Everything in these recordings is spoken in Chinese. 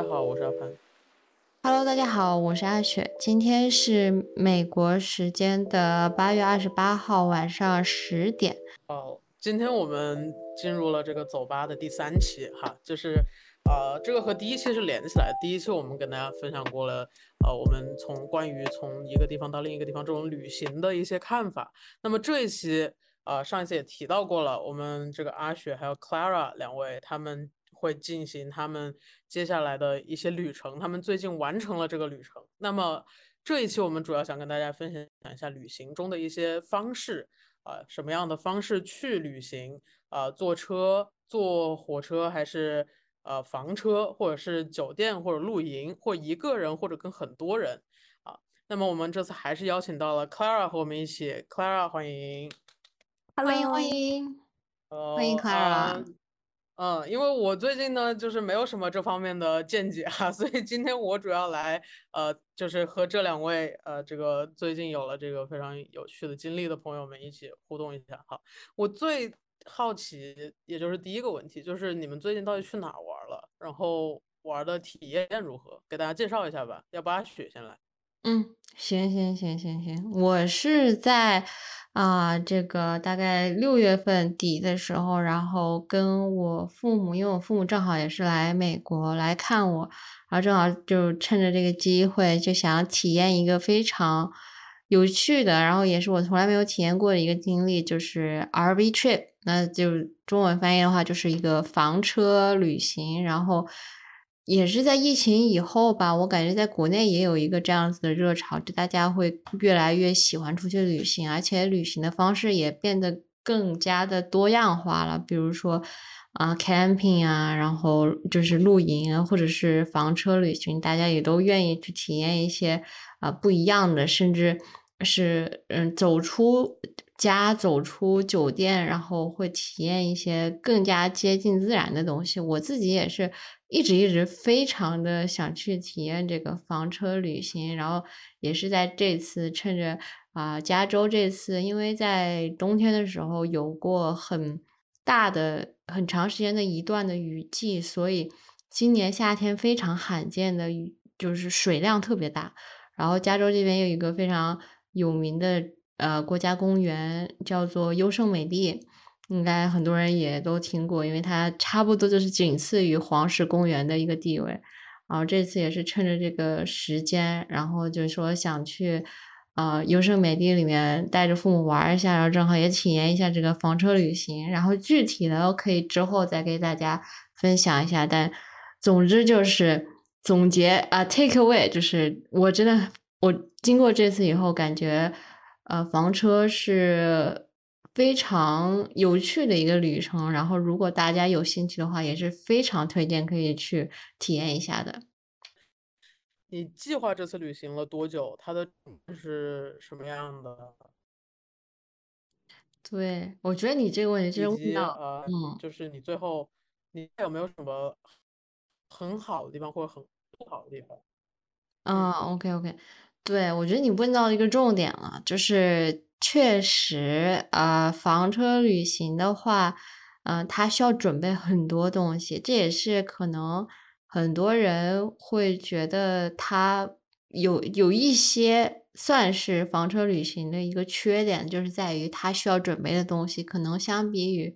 大家好，我是阿潘。Hello，大家好，我是阿雪。今天是美国时间的八月二十八号晚上十点。哦，今天我们进入了这个走吧的第三期哈，就是呃，这个和第一期是连起来。第一期我们跟大家分享过了，呃，我们从关于从一个地方到另一个地方这种旅行的一些看法。那么这一期，呃，上一次也提到过了，我们这个阿雪还有 Clara 两位，他们。会进行他们接下来的一些旅程，他们最近完成了这个旅程。那么这一期我们主要想跟大家分享一下旅行中的一些方式，啊，什么样的方式去旅行？啊，坐车、坐火车，还是呃房车，或者是酒店，或者露营，或一个人，或者跟很多人，啊。那么我们这次还是邀请到了 Clara 和我们一起，Clara 欢迎，欢迎欢迎，欢迎 Clara。嗯，因为我最近呢，就是没有什么这方面的见解哈，所以今天我主要来，呃，就是和这两位，呃，这个最近有了这个非常有趣的经历的朋友们一起互动一下哈。我最好奇，也就是第一个问题，就是你们最近到底去哪玩了？然后玩的体验如何？给大家介绍一下吧。要不阿雪先来？嗯，行行行行行，我是在。啊，这个大概六月份底的时候，然后跟我父母，因为我父母正好也是来美国来看我，然后正好就趁着这个机会，就想体验一个非常有趣的，然后也是我从来没有体验过的一个经历，就是 RV trip，那就中文翻译的话就是一个房车旅行，然后。也是在疫情以后吧，我感觉在国内也有一个这样子的热潮，就大家会越来越喜欢出去旅行，而且旅行的方式也变得更加的多样化了。比如说啊，camping 啊，然后就是露营啊，或者是房车旅行，大家也都愿意去体验一些啊不一样的，甚至是嗯走出家、走出酒店，然后会体验一些更加接近自然的东西。我自己也是。一直一直非常的想去体验这个房车旅行，然后也是在这次趁着啊加州这次，因为在冬天的时候有过很大的很长时间的一段的雨季，所以今年夏天非常罕见的雨就是水量特别大。然后加州这边有一个非常有名的呃国家公园叫做优胜美地。应该很多人也都听过，因为它差不多就是仅次于黄石公园的一个地位。然后这次也是趁着这个时间，然后就是说想去，呃，优胜美地里面带着父母玩一下，然后正好也体验一下这个房车旅行。然后具体的我可以之后再给大家分享一下。但总之就是总结啊，take away 就是我真的我经过这次以后感觉，呃，房车是。非常有趣的一个旅程，然后如果大家有兴趣的话，也是非常推荐可以去体验一下的。你计划这次旅行了多久？它的是什么样的？对，我觉得你这个问题其实问到，嗯，就是你最后你有没有什么很好的地方或者很不好的地方？嗯，OK OK，对我觉得你问到一个重点了，就是。确实，呃，房车旅行的话，嗯，它需要准备很多东西，这也是可能很多人会觉得它有有一些算是房车旅行的一个缺点，就是在于它需要准备的东西，可能相比于，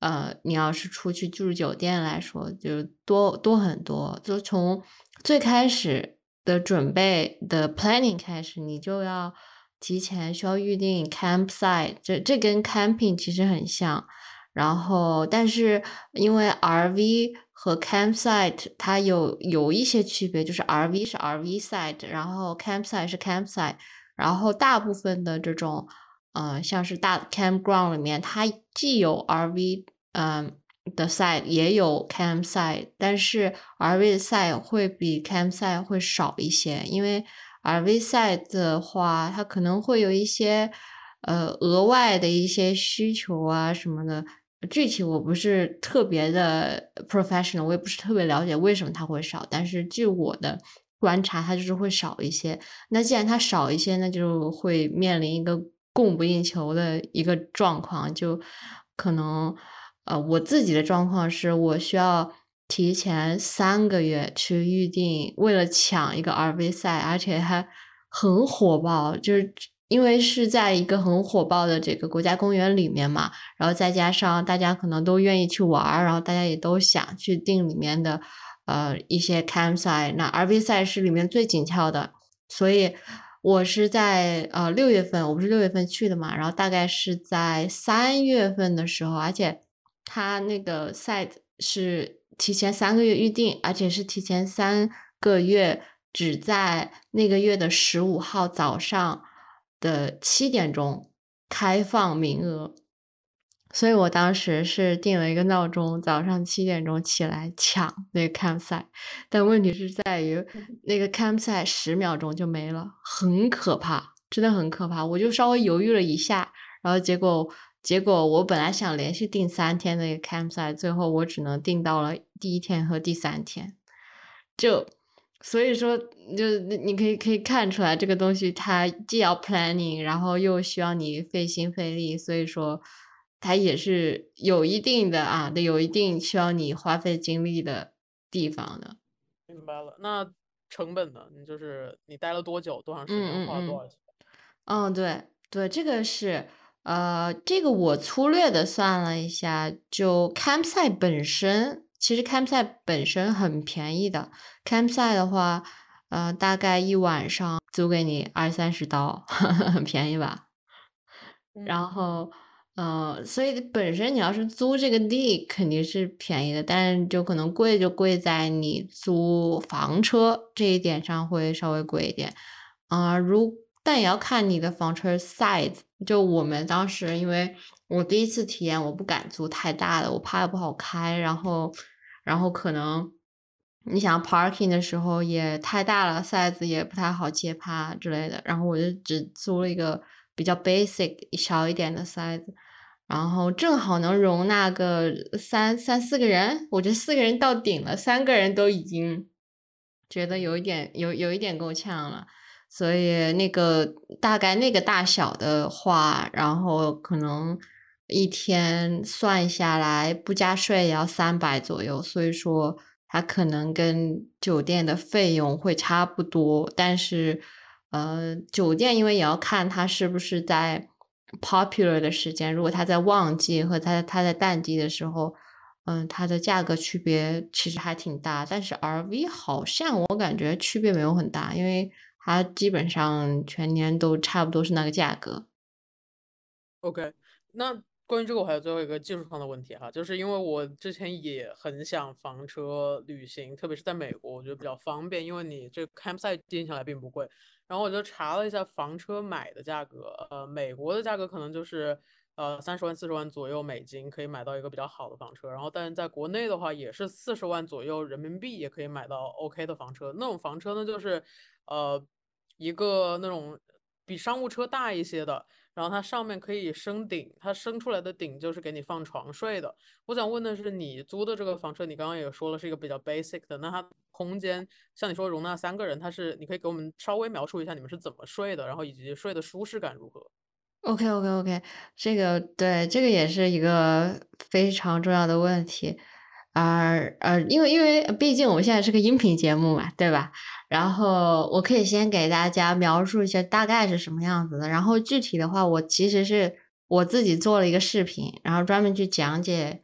呃，你要是出去住酒店来说，就多多很多。就从最开始的准备的 planning 开始，你就要。提前需要预定 campsite，这这跟 camping 其实很像，然后但是因为 RV 和 campsite 它有有一些区别，就是 RV 是 RV site，然后 campsite 是 campsite，然后大部分的这种，嗯，像是大 campground 里面，它既有 RV 嗯的 site，也有 campsite，但是 RV site 会比 campsite 会少一些，因为。而 V side 的话，它可能会有一些呃额外的一些需求啊什么的，具体我不是特别的 professional，我也不是特别了解为什么它会少，但是据我的观察，它就是会少一些。那既然它少一些，那就会面临一个供不应求的一个状况，就可能呃我自己的状况是我需要提前三个月去预定，为了抢一个 RV 赛，而且还很火爆，就是因为是在一个很火爆的这个国家公园里面嘛，然后再加上大家可能都愿意去玩儿，然后大家也都想去订里面的呃一些 campsite，那 RV 赛是里面最紧俏的，所以我是在呃六月份，我不是六月份去的嘛，然后大概是在三月份的时候，而且它那个 site 是。提前三个月预定，而且是提前三个月，只在那个月的十五号早上的七点钟开放名额。所以我当时是定了一个闹钟，早上七点钟起来抢那个 campsite。但问题是在于，那个 campsite 十秒钟就没了，很可怕，真的很可怕。我就稍微犹豫了一下，然后结果。结果我本来想连续订三天的一个 campsite，最后我只能订到了第一天和第三天，就所以说就你可以可以看出来这个东西它既要 planning，然后又需要你费心费力，所以说它也是有一定的啊，得有一定需要你花费精力的地方的。明白了，那成本呢？你就是你待了多久，多长时间，花了多少钱？嗯，对对，这个是。呃，这个我粗略的算了一下，就 campsite 本身，其实 campsite 本身很便宜的。campsite 的话，呃，大概一晚上租给你二三十刀，很便宜吧？然后，呃，所以本身你要是租这个地肯定是便宜的，但是就可能贵就贵在你租房车这一点上会稍微贵一点。啊，如但也要看你的房车 size。就我们当时，因为我第一次体验，我不敢租太大的，我怕不好开。然后，然后可能你想 parking 的时候也太大了，size 也不太好接趴之类的。然后我就只租了一个比较 basic 小一点的 size，然后正好能容纳个三三四个人。我觉得四个人到顶了，三个人都已经觉得有一点有有一点够呛了。所以那个大概那个大小的话，然后可能一天算下来不加税也要三百左右，所以说它可能跟酒店的费用会差不多。但是，呃，酒店因为也要看它是不是在 popular 的时间，如果它在旺季和它它在淡季的时候，嗯，它的价格区别其实还挺大。但是 RV 好像我感觉区别没有很大，因为。它基本上全年都差不多是那个价格。OK，那关于这个我还有最后一个技术上的问题哈，就是因为我之前也很想房车旅行，特别是在美国，我觉得比较方便，因为你这 campsite 定下来并不贵。然后我就查了一下房车买的价格，呃，美国的价格可能就是呃三十万四十万左右美金可以买到一个比较好的房车，然后但是在国内的话也是四十万左右人民币也可以买到 OK 的房车。那种房车呢，就是呃。一个那种比商务车大一些的，然后它上面可以升顶，它升出来的顶就是给你放床睡的。我想问的是，你租的这个房车，你刚刚也说了是一个比较 basic 的，那它空间像你说容纳三个人，它是你可以给我们稍微描述一下你们是怎么睡的，然后以及睡的舒适感如何？OK OK OK，这个对这个也是一个非常重要的问题。啊呃，因为因为毕竟我们现在是个音频节目嘛，对吧？然后我可以先给大家描述一下大概是什么样子的，然后具体的话，我其实是我自己做了一个视频，然后专门去讲解，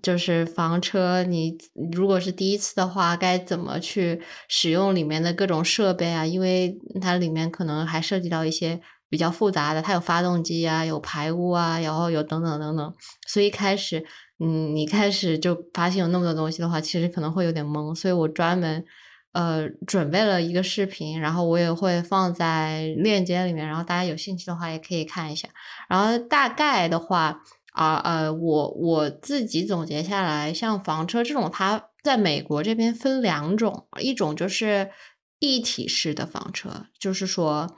就是房车你如果是第一次的话，该怎么去使用里面的各种设备啊？因为它里面可能还涉及到一些比较复杂的，它有发动机啊，有排污啊，然后有等等等等，所以开始。嗯，你开始就发现有那么多东西的话，其实可能会有点懵，所以我专门呃准备了一个视频，然后我也会放在链接里面，然后大家有兴趣的话也可以看一下。然后大概的话啊呃，我我自己总结下来，像房车这种，它在美国这边分两种，一种就是一体式的房车，就是说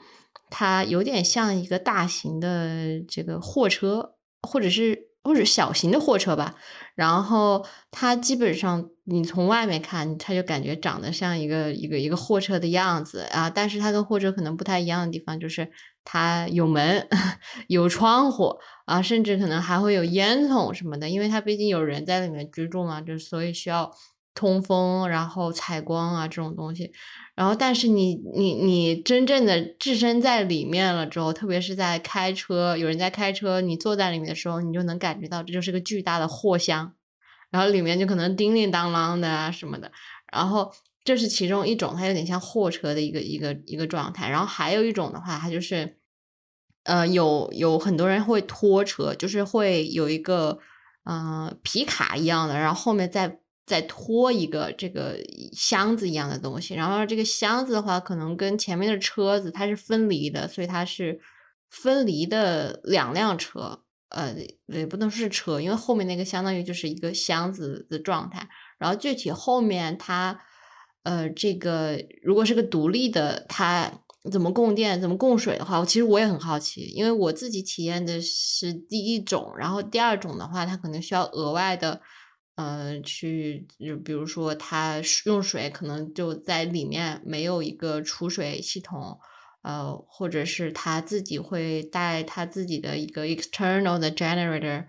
它有点像一个大型的这个货车，或者是。或者小型的货车吧，然后它基本上你从外面看，它就感觉长得像一个一个一个货车的样子啊。但是它跟货车可能不太一样的地方，就是它有门、有窗户啊，甚至可能还会有烟囱什么的，因为它毕竟有人在里面居住嘛，就所以需要通风，然后采光啊这种东西。然后，但是你你你真正的置身在里面了之后，特别是在开车，有人在开车，你坐在里面的时候，你就能感觉到这就是个巨大的货箱，然后里面就可能叮叮当啷的啊什么的。然后这是其中一种，它有点像货车的一个一个一个状态。然后还有一种的话，它就是，呃，有有很多人会拖车，就是会有一个嗯皮卡一样的，然后后面再。再拖一个这个箱子一样的东西，然后这个箱子的话，可能跟前面的车子它是分离的，所以它是分离的两辆车，呃，也不能说是车，因为后面那个相当于就是一个箱子的状态。然后具体后面它，呃，这个如果是个独立的，它怎么供电、怎么供水的话，其实我也很好奇，因为我自己体验的是第一种，然后第二种的话，它可能需要额外的。呃，去就比如说，它用水可能就在里面没有一个储水系统，呃，或者是他自己会带他自己的一个 external 的 generator，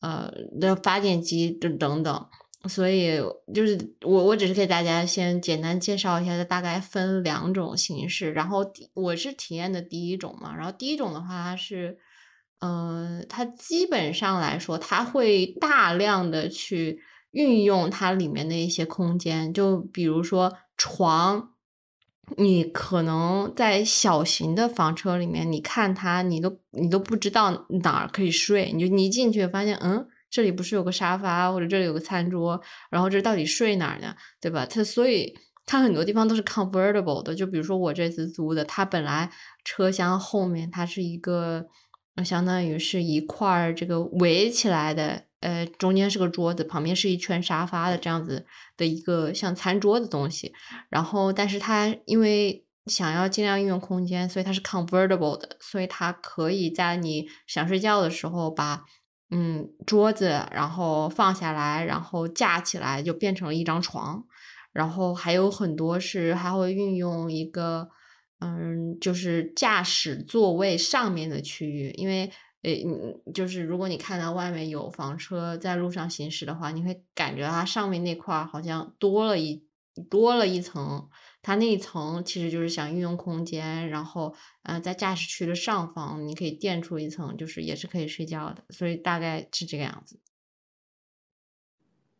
呃的发电机等等等，所以就是我我只是给大家先简单介绍一下，它大概分两种形式，然后我是体验的第一种嘛，然后第一种的话它是。嗯，它基本上来说，它会大量的去运用它里面的一些空间，就比如说床，你可能在小型的房车里面，你看它，你都你都不知道哪儿可以睡，你就你一进去发现，嗯，这里不是有个沙发，或者这里有个餐桌，然后这到底睡哪儿呢？对吧？它所以它很多地方都是 convertible 的，就比如说我这次租的，它本来车厢后面它是一个。相当于是一块儿这个围起来的，呃，中间是个桌子，旁边是一圈沙发的这样子的一个像餐桌的东西。然后，但是它因为想要尽量运用空间，所以它是 convertible 的，所以它可以在你想睡觉的时候把嗯桌子然后放下来，然后架起来就变成了一张床。然后还有很多是还会运用一个。嗯，就是驾驶座位上面的区域，因为呃，就是如果你看到外面有房车在路上行驶的话，你会感觉它上面那块好像多了一多了一层，它那一层其实就是想运用空间，然后呃，在驾驶区的上方你可以垫出一层，就是也是可以睡觉的，所以大概是这个样子。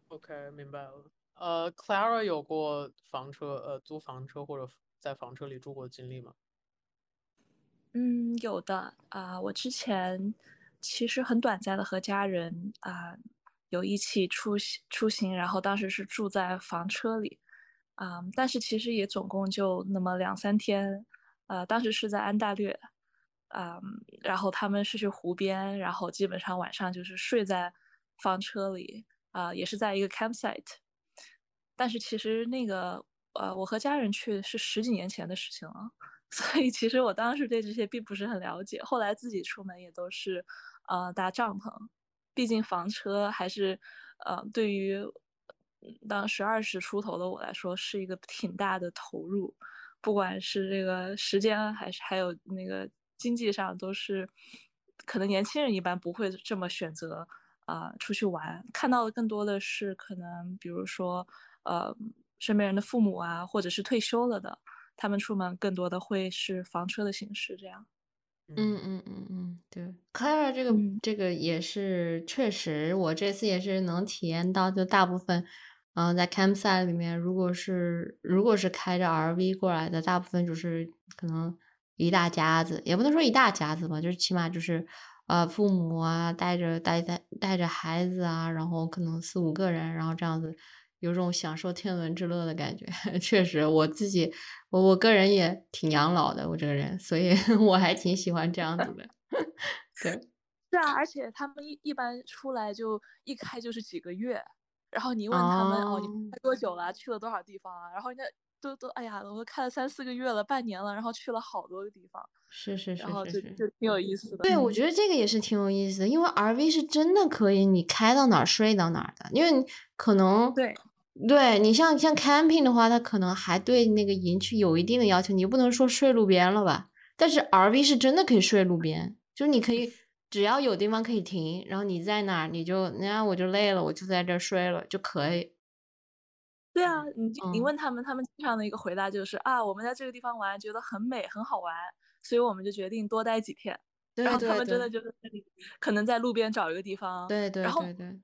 OK，明白了。呃，Clara 有过房车呃租房车或者。在房车里住过的经历吗？嗯，有的啊。我之前其实很短暂的和家人啊有一起出行出行，然后当时是住在房车里啊，但是其实也总共就那么两三天。呃，当时是在安大略啊，然后他们是去湖边，然后基本上晚上就是睡在房车里啊，也是在一个 campsite。但是其实那个。呃，我和家人去是十几年前的事情了，所以其实我当时对这些并不是很了解。后来自己出门也都是，呃，搭帐篷，毕竟房车还是，呃，对于当时二十出头的我来说是一个挺大的投入，不管是这个时间还是还有那个经济上，都是可能年轻人一般不会这么选择啊出去玩。看到的更多的是可能，比如说，呃。身边人的父母啊，或者是退休了的，他们出门更多的会是房车的形式，这样。嗯嗯嗯嗯，对，Clara 这个这个也是确实，我这次也是能体验到，就大部分，嗯，在 campsite 里面，如果是如果是开着 RV 过来的，大部分就是可能一大家子，也不能说一大家子吧，就是起码就是呃父母啊带着带带带着孩子啊，然后可能四五个人，然后这样子。有种享受天伦之乐的感觉，确实，我自己，我我个人也挺养老的，我这个人，所以 我还挺喜欢这样子的。对，是啊，而且他们一一般出来就一开就是几个月，然后你问他们哦，你开多久了？去了多少地方啊？然后人家都都，哎呀，我都开了三四个月了，半年了，然后去了好多个地方。是是是，然后就就挺有意思的。对，我觉得这个也是挺有意思的，因为 RV 是真的可以你开到哪儿睡到哪儿的，因为可能对。对你像像 camping 的话，它可能还对那个营区有一定的要求，你不能说睡路边了吧？但是 RV 是真的可以睡路边，就是你可以只要有地方可以停，然后你在哪儿你就，那我就累了，我就在这儿睡了就可以。对啊，你你嗯问他们，他们经常的一个回答就是啊，我们在这个地方玩，觉得很美，很好玩，所以我们就决定多待几天。对然后他们真的就是，可能在路边找一个地方，对对然后对对，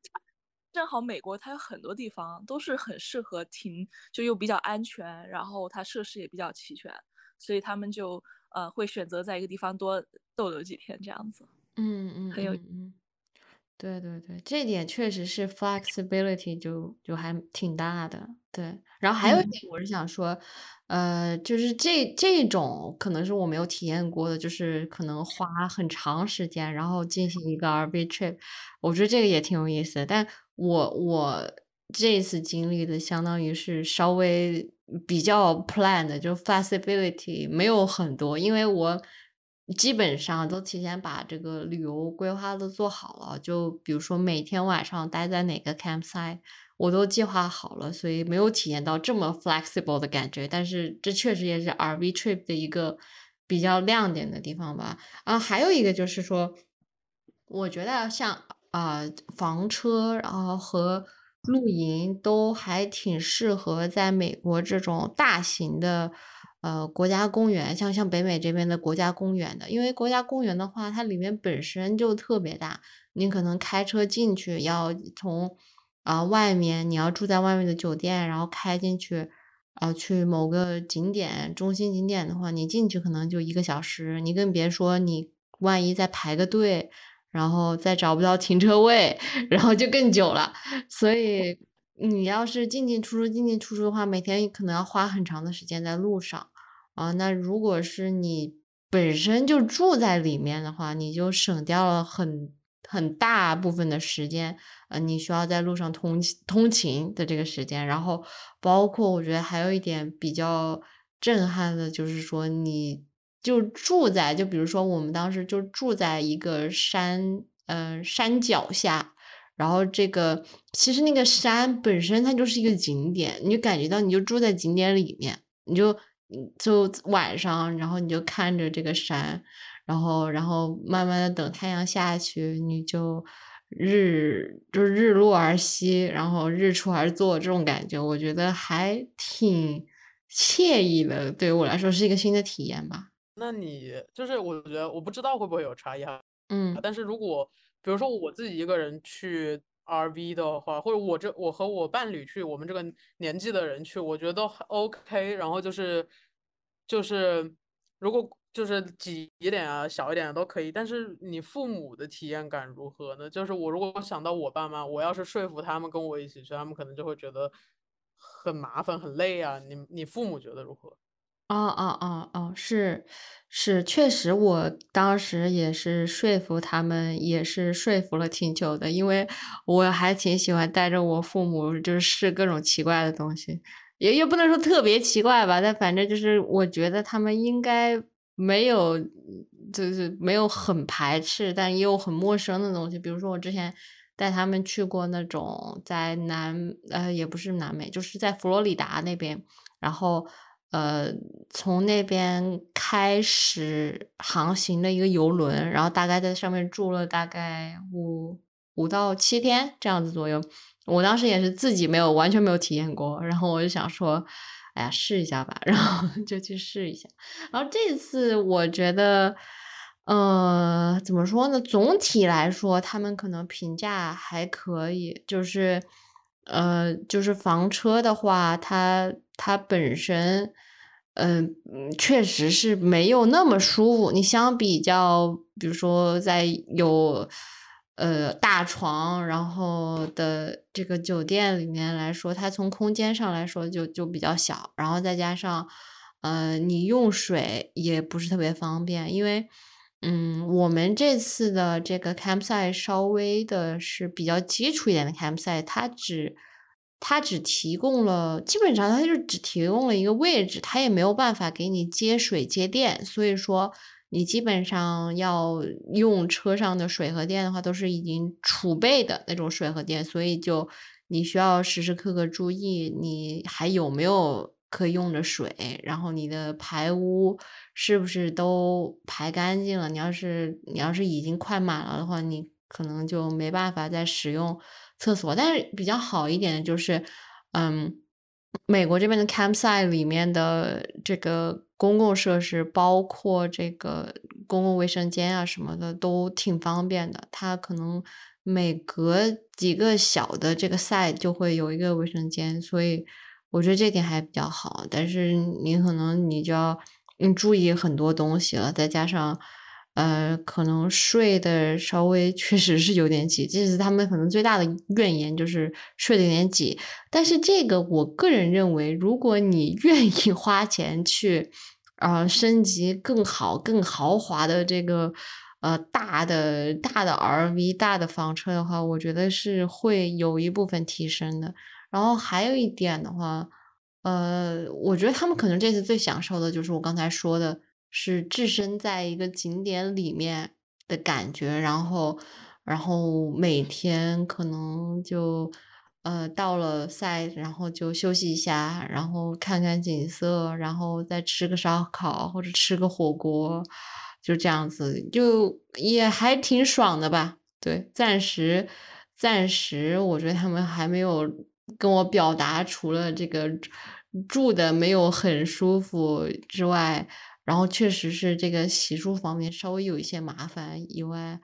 正好美国它有很多地方都是很适合停，就又比较安全，然后它设施也比较齐全，所以他们就呃会选择在一个地方多逗留几天这样子。嗯嗯很有对对对，这点确实是 flexibility 就就还挺大的，对。然后还有一嗯点我是想说，呃，就是这这种可能是我没有体验过的，就是可能花很长时间，然后进行一个 RV trip，我觉得这个也挺有意思的。但我我这次经历的相当于是稍微比较 plan 的，就 flexibility 没有很多，因为我基本上都提前把这个旅游规划都做好了，就比如说每天晚上待在哪个 campsite，我都计划好了，所以没有体验到这么 flexible 的感觉。但是这确实也是 RV trip 的一个比较亮点的地方吧。啊，还有一个就是说，我觉得像啊、房车，然后和露营都还挺适合在美国这种大型的呃国家公园，像像北美这边的国家公园的，因为国家公园的话，它里面本身就特别大，你可能开车进去要从啊、外面，你要住在外面的酒店，然后开进去。啊，去某个景点，中心景点的话，你进去可能就一个小时，你更别说你万一再排个队，然后再找不到停车位，然后就更久了。所以你要是进进出出、进进出出的话，每天可能要花很长的时间在路上啊。那如果是你本身就住在里面的话，你就省掉了很很大部分的时间，呃，你需要在路上通通勤的这个时间。然后包括我觉得还有一点比较震撼的，就是说你就住在，就比如说我们当时就住在一个山，呃，山脚下。然后这个其实那个山本身它就是一个景点，你就感觉到你就住在景点里面，你就就晚上，然后你就看着这个山，然后然后慢慢的等太阳下去，你就日就是日落而息，然后日出而作这种感觉，我觉得还挺惬意的，对于我来说是一个新的体验吧。那你就是我觉得我不知道会不会有差异哈，嗯但是如果比如说我自己一个人去 RV 的话，或者我这我和我伴侣去，我们这个年纪的人去，我觉得 OK。然后就是就是如果就是挤一点啊、小一点的都可以，但是你父母的体验感如何呢？就是我如果想到我爸妈，我要是说服他们跟我一起去，他们可能就会觉得很麻烦、很累啊。你你父母觉得如何？哦哦哦哦，是是，确实，我当时也是说服他们，也是说服了挺久的，因为我还挺喜欢带着我父母，就是试各种奇怪的东西，也也不能说特别奇怪吧，但反正就是我觉得他们应该没有，就是没有很排斥，但也有很陌生的东西，比如说我之前带他们去过那种在南，呃，也不是南美，就是在佛罗里达那边，然后。呃，从那边开始航行的一个游轮，然后大概在上面住了大概五五到七天这样子左右。我当时也是自己没有完全没有体验过，然后我就想说，哎呀，试一下吧，然后 就去试一下。然后这次我觉得，呃，怎么说呢？总体来说，他们可能评价还可以，就是，呃，就是房车的话，它它本身。嗯，确实是没有那么舒服。你相比较，比如说在有呃大床然后的这个酒店里面来说，它从空间上来说就就比较小，然后再加上呃你用水也不是特别方便，因为嗯我们这次的这个 campsite 稍微的是比较基础一点的 campsite，它只。它只提供了，基本上它就只提供了一个位置，它也没有办法给你接水接电，所以说你基本上要用车上的水和电的话，都是已经储备的那种水和电，所以就你需要时时刻刻注意你还有没有可以用的水，然后你的排污是不是都排干净了？你要是你要是已经快满了的话，你可能就没办法再使用。厕所，但是比较好一点的就是，嗯，美国这边的 campsite 里面的这个公共设施，包括这个公共卫生间啊什么的，都挺方便的。它可能每隔几个小的这个 site 就会有一个卫生间，所以我觉得这点还比较好。但是你可能你就要嗯注意很多东西了，再加上。呃，可能睡的稍微 确实是有点挤，这是他们可能最大的怨言，就是睡得有点挤。但是这个我个人认为，如果你 愿意花钱去，呃，升级更好、更豪华的这个，呃，大的大的 RV、大的房车的话，我觉得是会有一部分提升的。然后还有一点的话，呃，我觉得他们可能这次最享受的就是我刚才说的。是置身在一个景点里面的感觉，然后，然后每天可能就，呃，到了赛，然后就休息一下，然后看看景色，然后再吃个烧烤或者吃个火锅，就这样子，就也还挺爽的吧？对，暂时，暂时，我觉得他们还没有跟我表达，除了这个住的没有很舒服之外。然后确实是这个洗漱方面稍微有一些麻烦以外，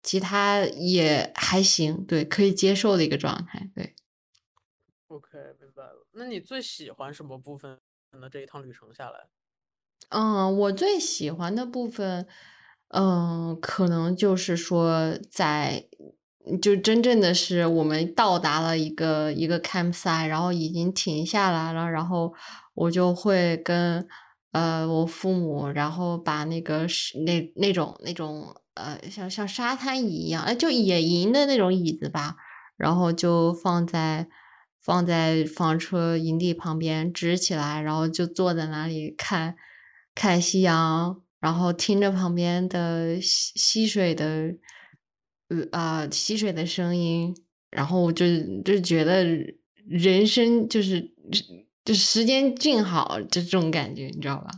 其他也还行，对，可以接受的一个状态，对。OK，明白了。那你最喜欢什么部分呢？这一趟旅程下来？嗯，我最喜欢的部分，嗯，可能就是说在，就真正的是我们到达了一个一个 campsite，然后已经停下来了，然后我就会跟。呃，我父母，然后把那个是那那种那种呃，像像沙滩椅一样，哎，就野营的那种椅子吧，然后就放在放在房车营地旁边支起来，然后就坐在那里看看夕阳，然后听着旁边的溪溪水的呃啊溪水的声音，然后就就觉得人生就是。就时间静好，就这种感觉，你知道吧？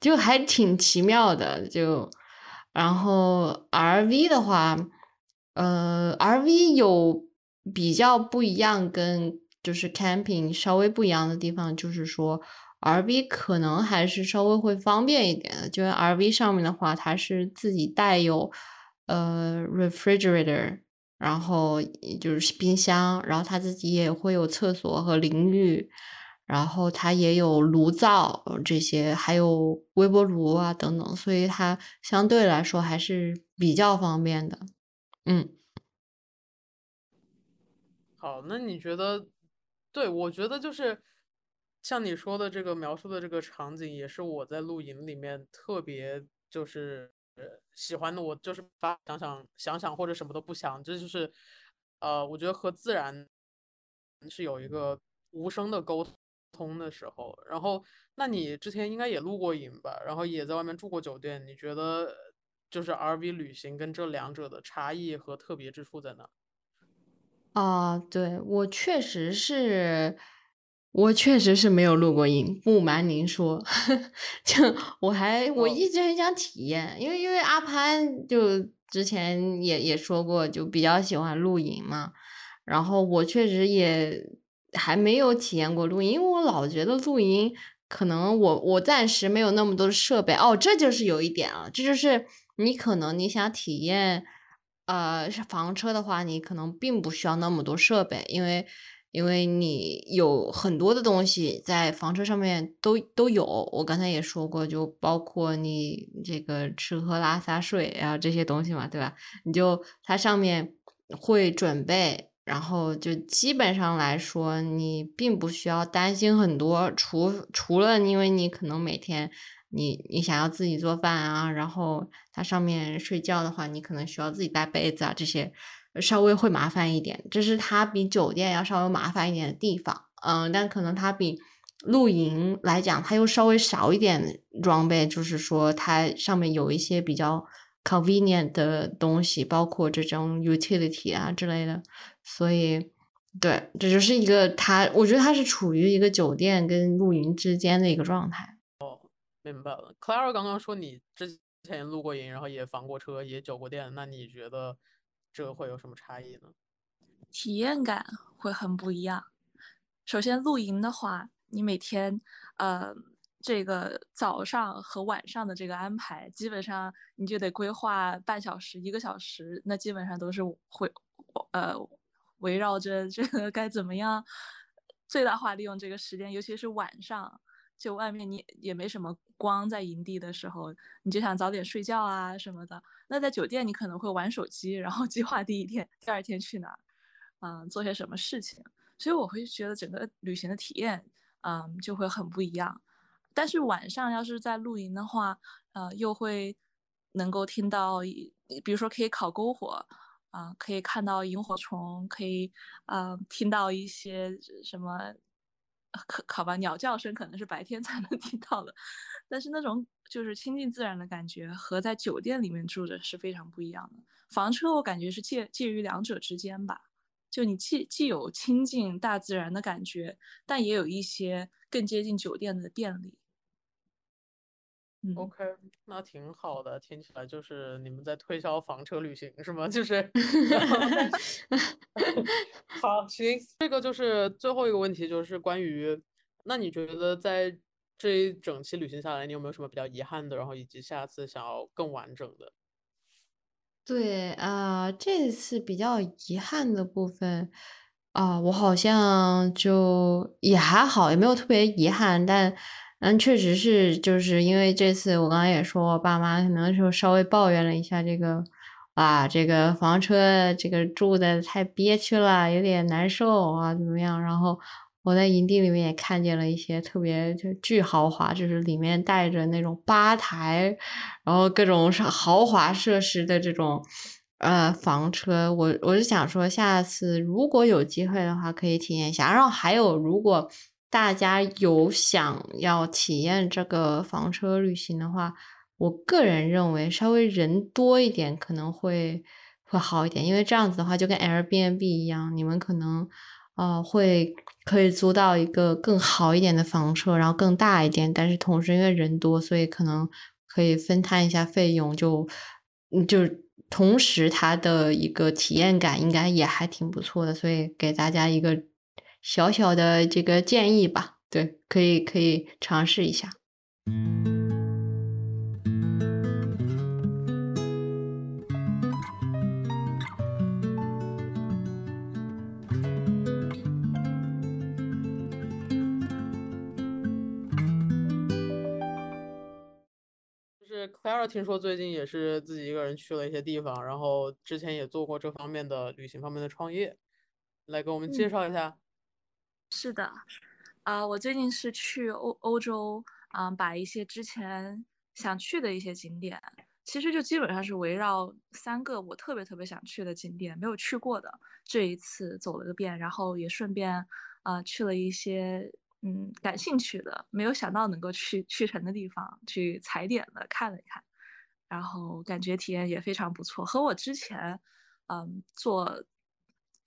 就还挺奇妙的。就然后 R V 的话，呃，R V 有比较不一样，跟就是 camping 稍微不一样的地方，就是说 R V 可能还是稍微会方便一点的。就 R V 上面的话，它是自己带有呃 refrigerator，然后就是冰箱，然后它自己也会有厕所和淋浴。然后它也有炉灶这些，还有微波炉啊等等，所以它相对来说还是比较方便的。嗯，好，那你觉得？对我觉得就是像你说的这个描述的这个场景，也是我在露营里面特别就是喜欢的。我就是发想想想想或者什么都不想，这就是呃，我觉得和自然是有一个无声的沟通。的时候，然后那你之前应该也露过营吧？然后也在外面住过酒店，你觉得就是 RV 旅行跟这两者的差异和特别之处在哪？啊，对我确实是，我确实是没有录过音，不瞒您说，就我还我一直很想体验，因为因为阿潘就之前也也说过，就比较喜欢露营嘛，然后我确实也。还没有体验过露营，因为我老觉得露营可能我我暂时没有那么多设备哦，这就是有一点了，这就是你可能你想体验呃房车的话，你可能并不需要那么多设备，因为因为你有很多的东西在房车上面都都有，我刚才也说过，就包括你这个吃喝拉撒睡啊这些东西嘛，对吧？你就它上面会准备。然后就基本上来说，你并不需要担心很多，除除了因为你可能每天你你想要自己做饭啊，然后它上面睡觉的话，你可能需要自己带被子啊，这些稍微会麻烦一点，这是它比酒店要稍微麻烦一点的地方。嗯，但可能它比露营来讲，它又稍微少一点装备，就是说它上面有一些比较 convenient 的东西，包括这种 utility 啊之类的。所以，对，这就是一个他，我觉得他是处于一个酒店跟露营之间的一个状态。哦，明白了。Clara 刚刚说你之前露过营，然后也房过车，也酒过店，那你觉得这个会有什么差异呢？体验感会很不一样。首先露营的话，你每天呃这个早上和晚上的这个安排，基本上你就得规划半小时、一个小时，那基本上都是会呃围绕着这个该怎么样最大化利用这个时间，尤其是晚上。就外面你也没什么光，在营地的时候，你就想早点睡觉啊什么的。那在酒店你可能会玩手机，然后计划第一天、第二天去哪儿，嗯，做些什么事情。所以我会觉得整个旅行的体验，嗯，就会很不一样。但是晚上要是在露营的话，呃，又会能够听到，比如说可以烤篝火，啊，可以看到萤火虫，可以啊听到一些什么。可好吧，鸟叫声可能是白天才能听到的，但是那种就是亲近自然的感觉和在酒店里面住着是非常不一样的。房车我感觉是介介于两者之间吧，就你既既有亲近大自然的感觉，但也有一些更接近酒店的便利。OK，那挺好的，听起来就是你们在推销房车旅行是吗？就是 好，行，这个就是最后一个问题，就是关于，那你觉得在这一整期旅行下来，你有没有什么比较遗憾的？然后以及下次想要更完整的？对啊，这次比较遗憾的部分啊，我好像就也还好，也没有特别遗憾，但。嗯，确实是，就是因为这次我刚刚也说，我爸妈可能就稍微抱怨了一下这个，啊，这个房车这个住的太憋屈了，有点难受啊，怎么样？然后我在营地里面也看见了一些特别就巨豪华，就是里面带着那种吧台，然后各种豪华设施的这种呃房车。我我是想说，下次如果有机会的话，可以体验一下。然后还有如果。大家有想要体验这个房车旅行的话，我个人认为稍微人多一点可能会会好一点，因为这样子的话就跟 Airbnb 一样，你们可能呃会可以租到一个更好一点的房车，然后更大一点，但是同时因为人多，所以可能可以分摊一下费用，就就同时它的一个体验感应该也还挺不错的，所以给大家一个。小小的这个建议吧，对，可以可以尝试一下。就是 Clara 听说最近也是自己一个人去了一些地方，然后之前也做过这方面的旅行方面的创业，来给我们介绍一下。是的，啊，我最近是去欧欧洲，啊，把一些之前想去的一些景点，其实就基本上是围绕三个我特别特别想去的景点，没有去过的，这一次走了个遍，然后也顺便啊去了一些嗯感兴趣的，没有想到能够去去成的地方，去踩点的看了一看，然后感觉体验也非常不错，和我之前嗯做。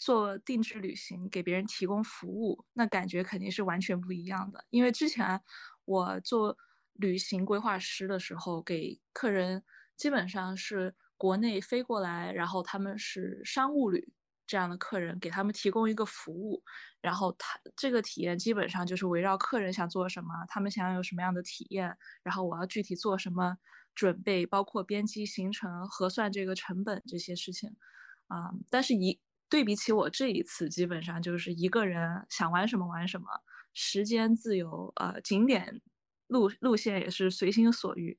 做定制旅行给别人提供服务，那感觉肯定是完全不一样的。因为之前我做旅行规划师的时候，给客人基本上是国内飞过来，然后他们是商务旅这样的客人，给他们提供一个服务，然后他这个体验基本上就是围绕客人想做什么，他们想要有什么样的体验，然后我要具体做什么准备，包括编辑行程、核算这个成本这些事情啊。但是一对比起我这一次，基本上就是一个人想玩什么玩什么，时间自由，呃，景点路路线也是随心所欲，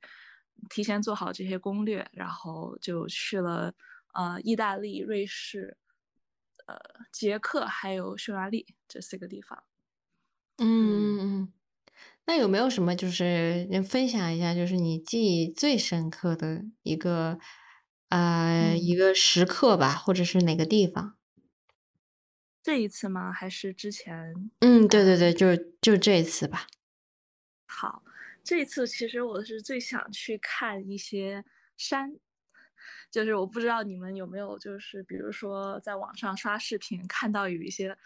提前做好这些攻略，然后就去了呃意大利、瑞士、呃捷克还有匈牙利这四个地方。嗯，那有没有什么就是分享一下，就是你记忆最深刻的一个呃一个时刻吧，或者是哪个地方？这一次吗？还是之前？嗯，对对对，就就这一次吧。好，这一次其实我是最想去看一些山，就是我不知道你们有没有，就是比如说在网上刷视频看到有一些，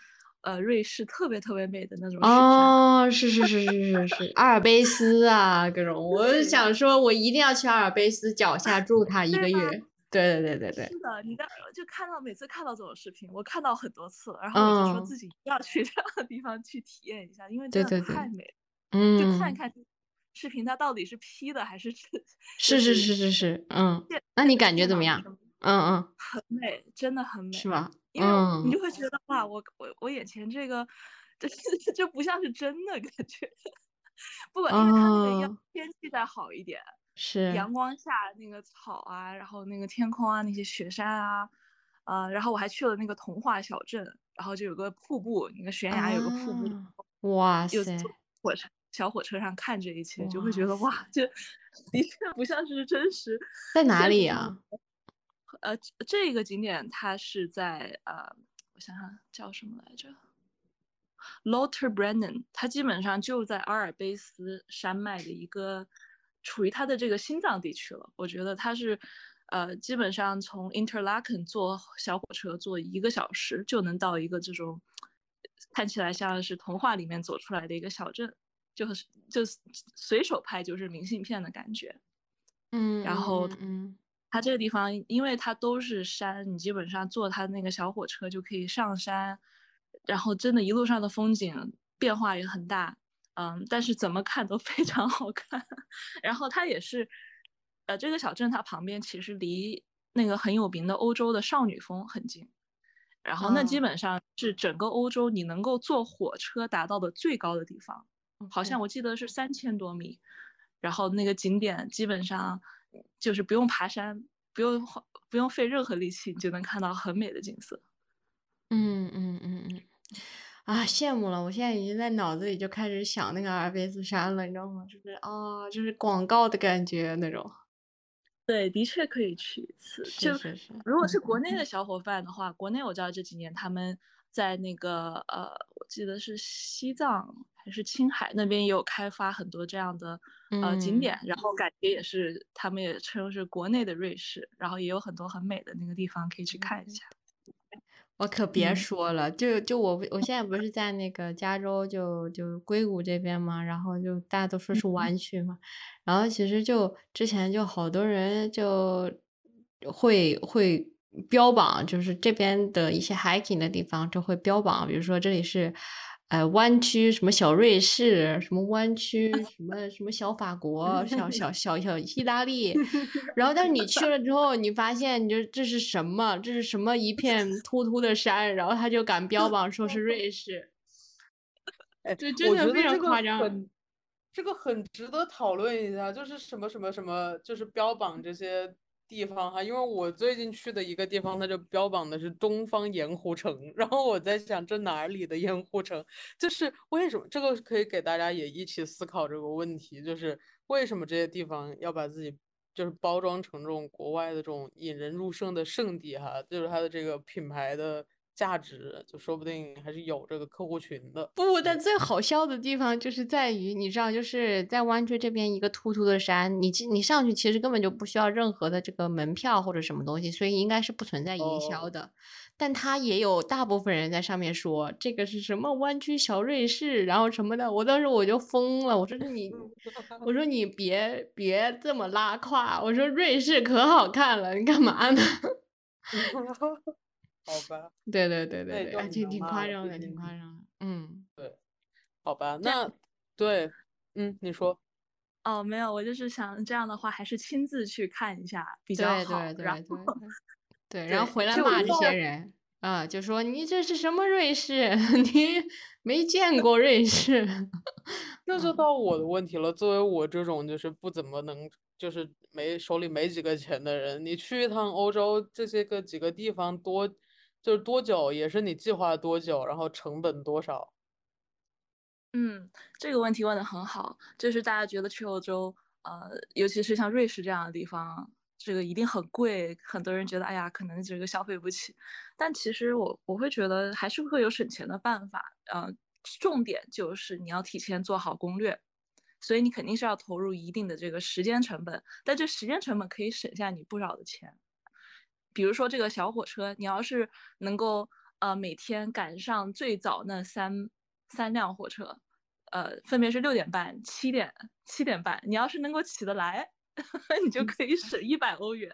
呃，瑞士特别特别美的那种。哦，是是是是是是，阿尔卑斯啊，各种。我想说，我一定要去阿尔卑斯脚下住它一个月。对对对对对，是的，你在就看到每次看到这种视频，我看到很多次了，然后我就说嗯自己一定要去 这样的地方去体验一下，因为真的太美了。嗯，就看一看视频，它到底是 P 的还是真 是是是是是，嗯，电那你感觉怎么样？嗯嗯，很美，真的很美，是吧？因为你嗯就会觉得哇，我我我眼前这个，这 这不像是真的感觉。不管因为它那个要哦天气再好一点，是，阳光下那个草啊，然后那个天空啊，那些雪山啊，呃，然后我还去了那个童话小镇，然后就有个瀑布，那个悬崖有个瀑布，啊哇塞，又坐火车小火车上看这一切，就会觉得哇，这 的确不像是真实。在哪里啊？呃，这这个景点它是在呃，我想想叫什么来着 l o t t e r Brennan，它基本上就在阿尔卑斯山脉的一个处于它的这个心脏地区了。我觉得它是呃，基本上从 Interlaken 坐小火车坐一个小时就能到一个这种看起来像是童话里面走出来的一个小镇，就是就随手拍就是明信片的感觉。嗯，然后嗯嗯它这个地方，因为它都是山，你基本上坐它那个小火车就可以上山，然后真的一路上的风景变化也很大，嗯，但是怎么看都非常好看。然后它也是，呃，这个小镇它旁边其实离那个很有名的欧洲的少女峰很近，然后那基哦本上是整个欧洲你能够坐火车达到的最高的地方。好像我记得是三千多米，然后那个景点基本上就是不用爬山，不用花不用费任何力气，你就能看到很美的景色。嗯嗯嗯嗯，啊，羡慕了！我现在已经在脑子里就开始想那个阿尔卑斯山了，你知道吗？就是啊，就是广告的感觉那种。对，的确可以去一次。是就是是，如果是国内的小伙伴的话，国内我知道这几年他们在那个呃，我记得是西藏还是青海那边也有开发很多这样的呃景嗯点，然后感觉也是他们也称是国内的瑞士，然后也有很多很美的那个地方可以去看一下。我可别嗯。说了，就就我我现在不是在那个加州就就硅谷这边嘛，然后就大家都说是湾区嘛，然后其实就之前就好多人就会会标榜，就是这边的一些 hiking 的地方就会标榜，比如说这里是呃湾区什么小瑞士，什么湾区什么什么小法国，小小 小小意大利，然后但是你去了之后，你发现你就这是什么？这是什么一片秃秃的山，然后他就敢标榜说是瑞士，哎，这真我的非常夸张，这个很值得讨论一下，就是什么什么什么，就是标榜这些地方哈，因为我最近去的一个地方，它就标榜的是东方盐湖城，然后我在想这哪里的盐湖城，就是为什么这个可以给大家也一起思考这个问题，就是为什么这些地方要把自己就是包装成这种国外的这种引人入胜的圣地哈，就是它的这个品牌的价值，就说不定还是有这个客户群的。不，但最好笑的地方就是在于，你知道，就是在湾区这边一个秃秃的山，你进你上去其实根本就不需要任何的这个门票或者什么东西，所以应该是不存在营销哦的。但他也有大部分人在上面说这个是什么湾区小瑞士，然后什么的，我当时我就疯了，我说你，我说你别别这么拉胯，我说瑞士可好看了，你干嘛呢？好吧，对对对对对，那也就很哎挺挺夸张的，挺夸张的，嗯。好吧，那对，嗯，你说，哦，没有，我就是想这样的话，还是亲自去看一下比较好。对对然对后对，对，然后回来骂这些人啊，就说你这是什么瑞士？你没见过瑞士。那就嗯到我的问题了。作为我这种就是不怎么能，就是没手里没几个钱的人，你去一趟欧洲这些个几个地方多，就是多久也是你计划多久，然后成本多少。嗯，这个问题问的很好，就是大家觉得去欧洲，呃，尤其是像瑞士这样的地方，这个一定很贵，很多人觉得，哎呀，可能这个消费不起。但其实我我会觉得还是会有省钱的办法，呃，重点就是你要提前做好攻略，所以你肯定是要投入一定的这个时间成本，但这时间成本可以省下你不少的钱。比如说这个小火车，你要是能够呃每天赶上最早那三三辆火车，呃，分别是六点半、七点、七点半，你要是能够起得来，你就可以省一百欧元。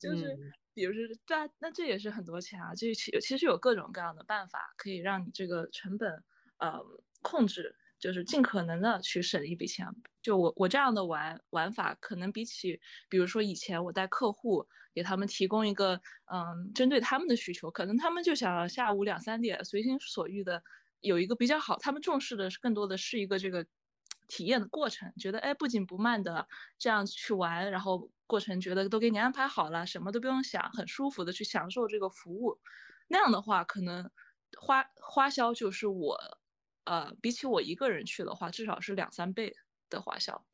就是比如说，对啊，那这也是很多钱啊。这其其实有各种各样的办法可以让你这个成本呃控制，就是尽可能的去省一笔钱。就我我这样的玩玩法，可能比起比如说以前我带客户给他们提供一个嗯针对他们的需求，可能他们就想下午两三点随心所欲的有一个比较好，他们重视的是更多的是一个这个。体验的过程，觉得哎不紧不慢的这样去玩，然后过程觉得都给你安排好了，什么都不用想，很舒服的去享受这个服务。那样的话，可能花花销就是我，呃，比起我一个人去的话，至少是两三倍的花销。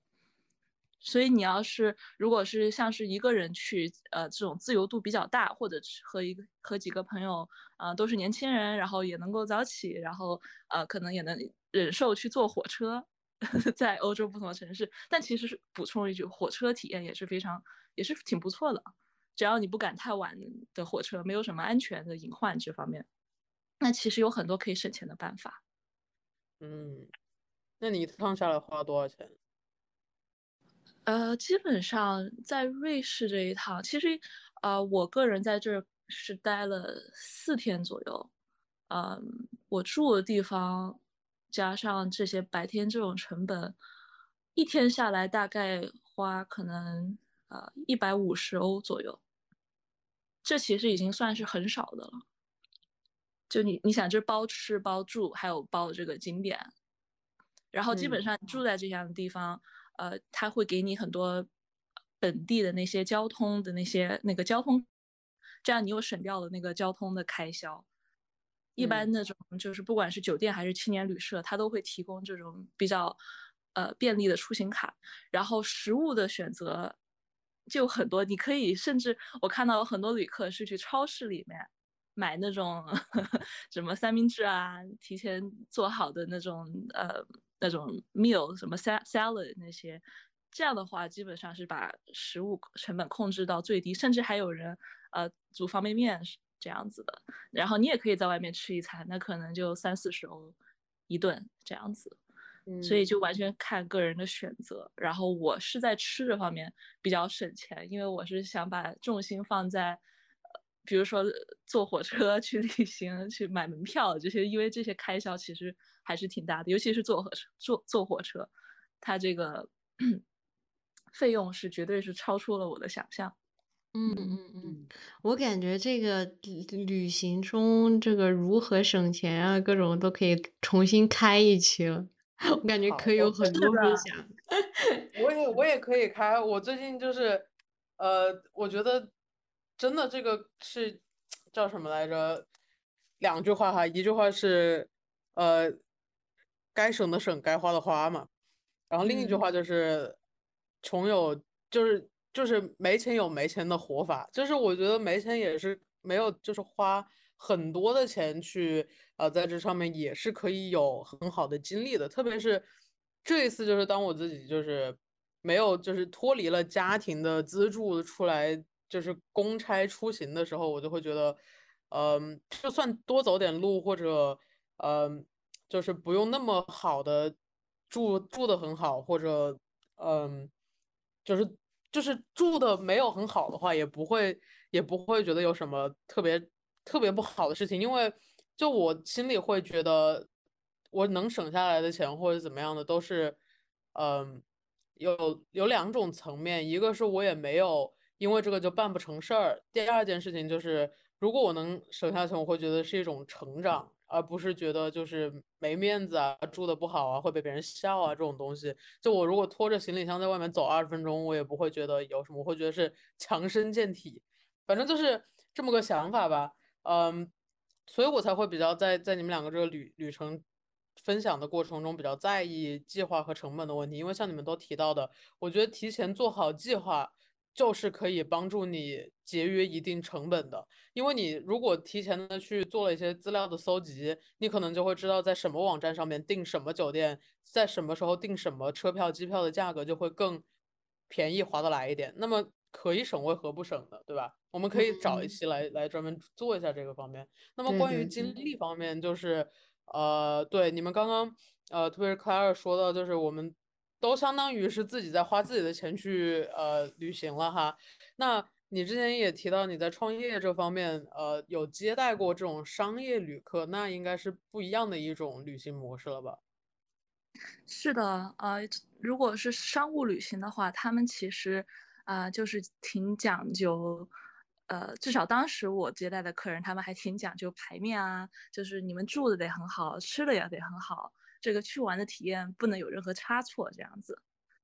所以你要是如果是像是一个人去，呃，这种自由度比较大，或者和一个和几个朋友，啊，都是年轻人，然后也能够早起，然后呃，可能也能忍受去坐火车。在欧洲不同的城市，但其实是补充一句，火车体验也是非常，也是挺不错的。只要你不赶太晚的火车，没有什么安全的隐患这方面，那其实有很多可以省钱的办法。嗯，那你一趟下来花了多少钱？呃，基本上在瑞士这一趟，其实呃，我个人在这儿是待了四天左右。嗯，我住的地方。加上这些白天这种成本，一天下来大概花可能呃一百五十欧左右，这其实已经算是很少的了。就你你想，这包吃包住，还有包这个景点，然后基本上住在这样的地方，呃，他会给你很多本地的那些交通的那些那个交通，这样你又省掉了那个交通的开销。一般那种就是不管是酒店还是青年旅社，它都会提供这种比较，呃便利的出行卡。然后食物的选择就很多，你可以甚至我看到有很多旅客是去超市里面买那种 什么三明治啊，提前做好的那种呃那种 meal 什么 salad 那些，这样的话基本上是把食物成本控制到最低，甚至还有人呃煮方便面。这样子的，然后你也可以在外面吃一餐，那可能就三四十欧一顿这样子，所以就完全看个人的选择。然后我是在吃这方面比较省钱，因为我是想把重心放在，比如说坐火车去旅行、去买门票这些，因为这些开销其实还是挺大的，尤其是坐火车，坐坐火车，它这个费用是绝对是超出了我的想象。嗯嗯嗯，我感觉这个旅行中这个如何省钱啊，各种都可以重新开一期了。我感觉可以有很多分享。我也我也可以开。我最近就是，呃，我觉得真的这个是叫什么来着？两句话哈，一句话是，呃，该省的省，该花的花嘛。然后另一句话就是，穷有就是。就是没钱有没钱的活法，就是我觉得没钱也是没有，就是花很多的钱去，呃，在这上面也是可以有很好的经历的。特别是这一次，就是当我自己就是没有就是脱离了家庭的资助出来，就是公差出行的时候，我就会觉得，嗯，就算多走点路或者，嗯，就是不用那么好的住住的很好，或者，嗯，就是。就是住的没有很好的话，也不会也不会觉得有什么特别特别不好的事情，因为就我心里会觉得，我能省下来的钱或者怎么样的都是，嗯，有有两种层面，一个是我也没有因为这个就办不成事儿，第二件事情就是，如果我能省下钱，我会觉得是一种成长。而不是觉得就是没面子啊，住的不好啊，会被别人笑啊，这种东西。就我如果拖着行李箱在外面走二十分钟，我也不会觉得有什么，我会觉得是强身健体。反正就是这么个想法吧。嗯，所以我才会比较在在你们两个这个旅旅程分享的过程中比较在意计划和成本的问题，因为像你们都提到的，我觉得提前做好计划。就是可以帮助你节约一定成本的，因为你如果提前的去做了一些资料的搜集，你可能就会知道在什么网站上面订什么酒店，在什么时候订什么车票、机票的价格就会更便宜、划得来一点。那么可以省为何不省呢？对吧？我们可以找一期来来专门做一下这个方面。那么关于精力方面，就是呃，对你们刚刚呃，特别是克莱尔说到，就是我们。都相当于是自己在花自己的钱去呃旅行了哈，那你之前也提到你在创业这方面，呃，有接待过这种商业旅客，那应该是不一样的一种旅行模式了吧？是的，呃，如果是商务旅行的话，他们其实啊、就是挺讲究，呃，至少当时我接待的客人，他们还挺讲究排面啊，就是你们住的得很好，吃的也得很好，这个去玩的体验不能有任何差错，这样子。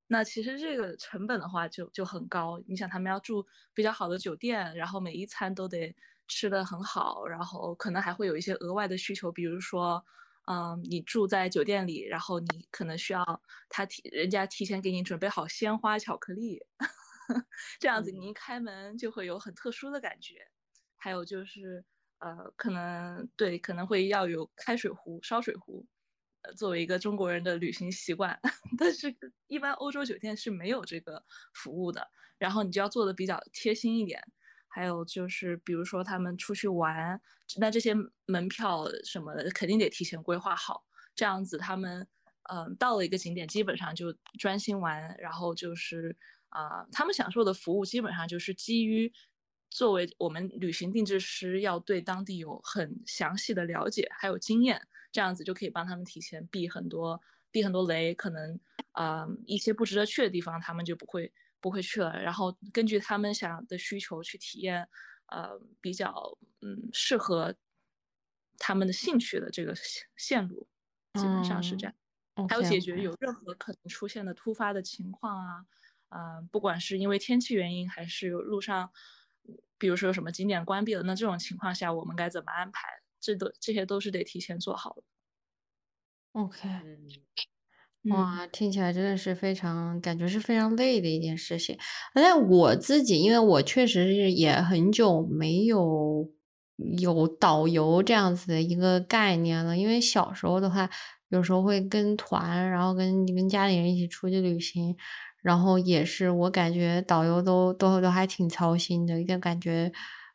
那其实这个成本的话就就很高，你想他们要住比较好的酒店，然后每一餐都得吃的很好，然后可能还会有一些额外的需求，比如说，嗯，你住在酒店里，然后你可能需要他提人家提前给你准备好鲜花、巧克力，这样子嗯你一开门就会有很特殊的感觉。还有就是，呃，可能对，可能会要有开水壶、烧水壶，呃，作为一个中国人的旅行习惯，但是一般欧洲酒店是没有这个服务的，然后你就要做的比较贴心一点。还有就是，比如说他们出去玩，那这些门票什么的肯定得提前规划好，这样子他们，嗯、到了一个景点基本上就专心玩，然后就是啊、他们享受的服务基本上就是基于作为我们旅行定制师要对当地有很详细的了解，还有经验，这样子就可以帮他们提前避很多避很多雷，可能啊、呃一些不值得去的地方他们就不会不会去了，然后根据他们想的需求去体验，呃比较嗯适合他们的兴趣的这个线线路，基本上是这样。嗯还有解决有任何可能出现的突发的情况啊，啊、不管是因为天气原因，还是有路上，比如说有什么景点关闭了，那这种情况下我们该怎么安排？这都这些都是得提前做好的。OK，哇，听起来真的是非常，感觉是非常累的一件事情。但我自己，因为我确实是也很久没有有导游这样子的一个概念了。因为小时候的话，有时候会跟团，然后跟跟家里人一起出去旅行，然后也是我感觉导游都都都还挺操心的，因为感觉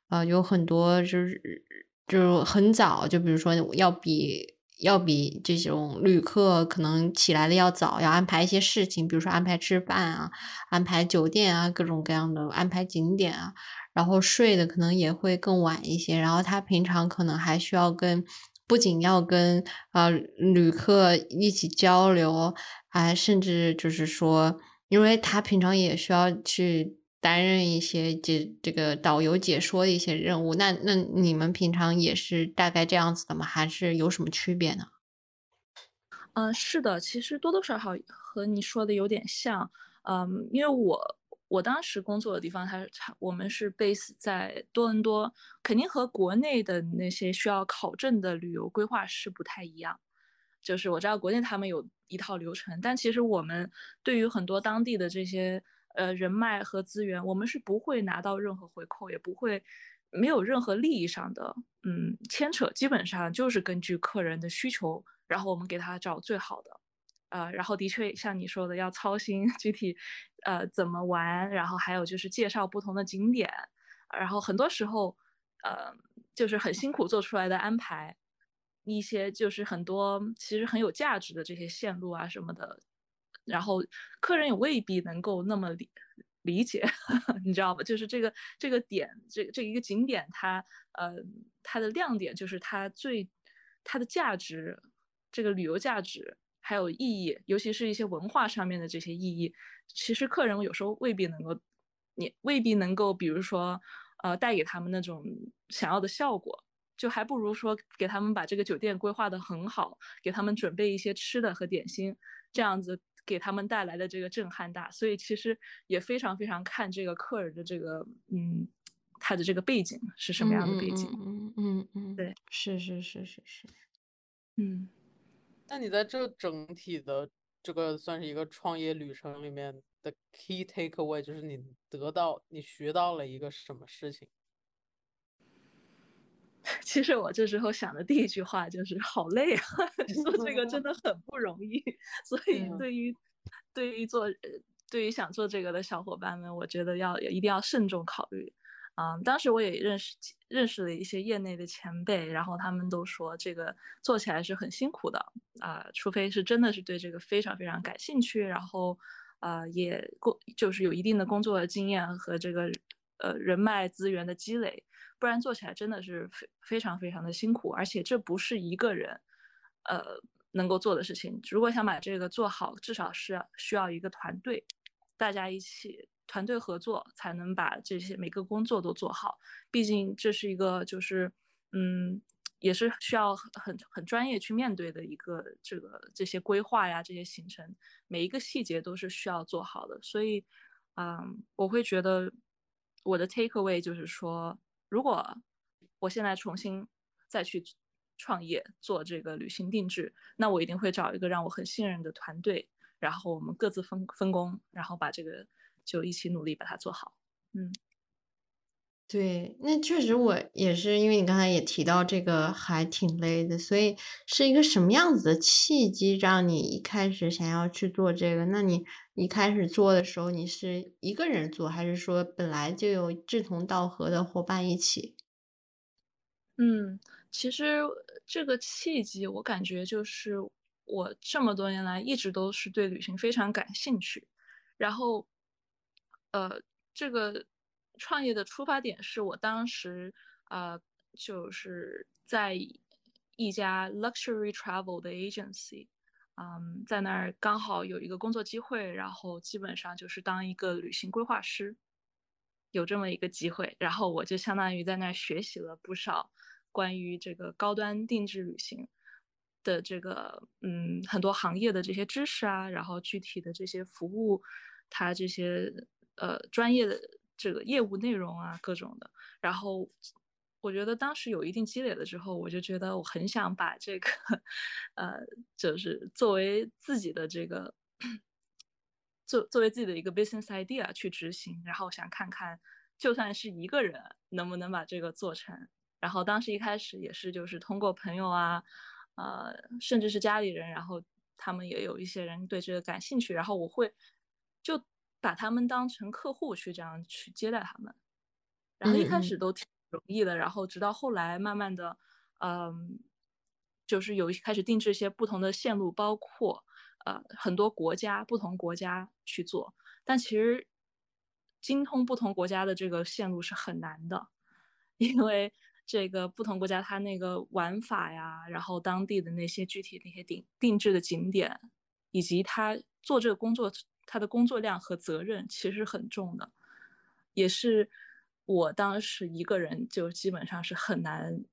呃有很多就是就是很早，就比如说要比。要比这种旅客可能起来的要早，要安排一些事情，比如说安排吃饭啊，安排酒店啊，各种各样的安排景点啊，然后睡的可能也会更晚一些，然后他平常可能还需要跟，不仅要跟呃旅客一起交流，还甚至就是说，因为他平常也需要去担任一些解这个导游解说的一些任务，那那你们平常也是大概这样子的吗？还是有什么区别呢？嗯，是的，其实多多少少和你说的有点像，嗯，因为我我当时工作的地方，它它我们是 base 在多伦多，肯定和国内的那些需要考证的旅游规划师不太一样。就是我知道国内他们有一套流程，但其实我们对于很多当地的这些呃人脉和资源，我们是不会拿到任何回扣，也不会没有任何利益上的嗯牵扯，基本上就是根据客人的需求，然后我们给他找最好的。呃，然后的确像你说的，要操心 具体呃怎么玩，然后还有就是介绍不同的景点，然后很多时候呃就是很辛苦做出来的安排，一些就是很多其实很有价值的这些线路啊什么的，然后客人也未必能够那么理理解，你知道吧？就是这个这个点，这这一个景点它呃它的亮点就是它最它的价值，这个旅游价值。还有意义，尤其是一些文化上面的这些意义，其实客人有时候未必能够，你未必能够，比如说，呃，带给他们那种想要的效果，就还不如说给他们把这个酒店规划的很好，给他们准备一些吃的和点心，这样子给他们带来的这个震撼大。所以其实也非常非常看这个客人的这个，嗯，他的这个背景是什么样的背景。嗯嗯嗯嗯，对，是是是是是，嗯。那你在这整体的这个算是一个创业旅程里面的 key takeaway，就是你得到、你学到了一个什么事情？其实我这时候想的第一句话就是好累啊，做这个真的很不容易。所以嗯对于对于做呃对于想做这个的小伙伴们，我觉得要一定要慎重考虑。嗯，当时我也认识认识了一些业内的前辈，然后他们都说这个做起来是很辛苦的啊、除非是真的是对这个非常非常感兴趣，然后啊、也工就是有一定的工作经验和这个呃人脉资源的积累，不然做起来真的是非非常非常的辛苦，而且这不是一个人，呃能够做的事情。如果想把这个做好，至少是需要一个团队，大家一起团队合作，才能把这些每个工作都做好。毕竟这是一个就是嗯。也是需要很很专业去面对的一个这个这些规划呀，这些行程，每一个细节都是需要做好的。所以，嗯，我会觉得我的 take away 就是说，如果我现在重新再去创业做这个旅行定制，那我一定会找一个让我很信任的团队，然后我们各自分分工，然后把这个就一起努力把它做好。嗯。对，那确实我也是，因为你刚才也提到这个还挺累的，所以是一个什么样子的契机让你一开始想要去做这个？那你一开始做的时候，你是一个人做，还是说本来就有志同道合的伙伴一起？嗯，其实这个契机，我感觉就是我这么多年来一直都是对旅行非常感兴趣，然后，呃，这个。创业的出发点是我当时啊，就是在一家 luxury travel 的 agency，嗯，在那儿刚好有一个工作机会，然后基本上就是当一个旅行规划师，有这么一个机会，然后我就相当于在那儿学习了不少关于这个高端定制旅行的这个嗯很多行业的这些知识啊，然后具体的这些服务，它这些呃专业的。这个业务内容啊，各种的，然后我觉得当时有一定积累了之后，我就觉得我很想把这个，呃，就是作为自己的这个，作作为自己的一个 business idea 去执行，然后想看看，就算是一个人能不能把这个做成。然后当时一开始也是就是通过朋友啊，呃，甚至是家里人，然后他们也有一些人对这个感兴趣，然后我会就。把他们当成客户去这样去接待他们，然后一开始都挺容易的，然后直到后来慢慢的，嗯，就是有开始定制一些不同的线路，包括呃很多国家不同国家去做，但其实精通不同国家的这个线路是很难的，因为这个不同国家它那个玩法呀，然后当地的那些具体那些定定制的景点，以及他做这个工作。他的工作量和责任其实很重的，也是我当时一个人就基本上是很难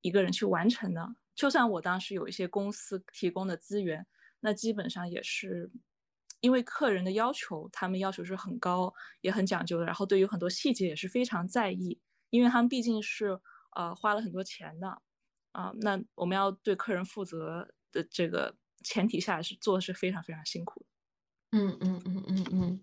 一个人去完成的。就算我当时有一些公司提供的资源，那基本上也是因为客人的要求，他们要求是很高，也很讲究的。然后对于很多细节也是非常在意，因为他们毕竟是呃花了很多钱的啊。那我们要对客人负责的这个前提下是做的是非常非常辛苦的。嗯嗯嗯嗯嗯，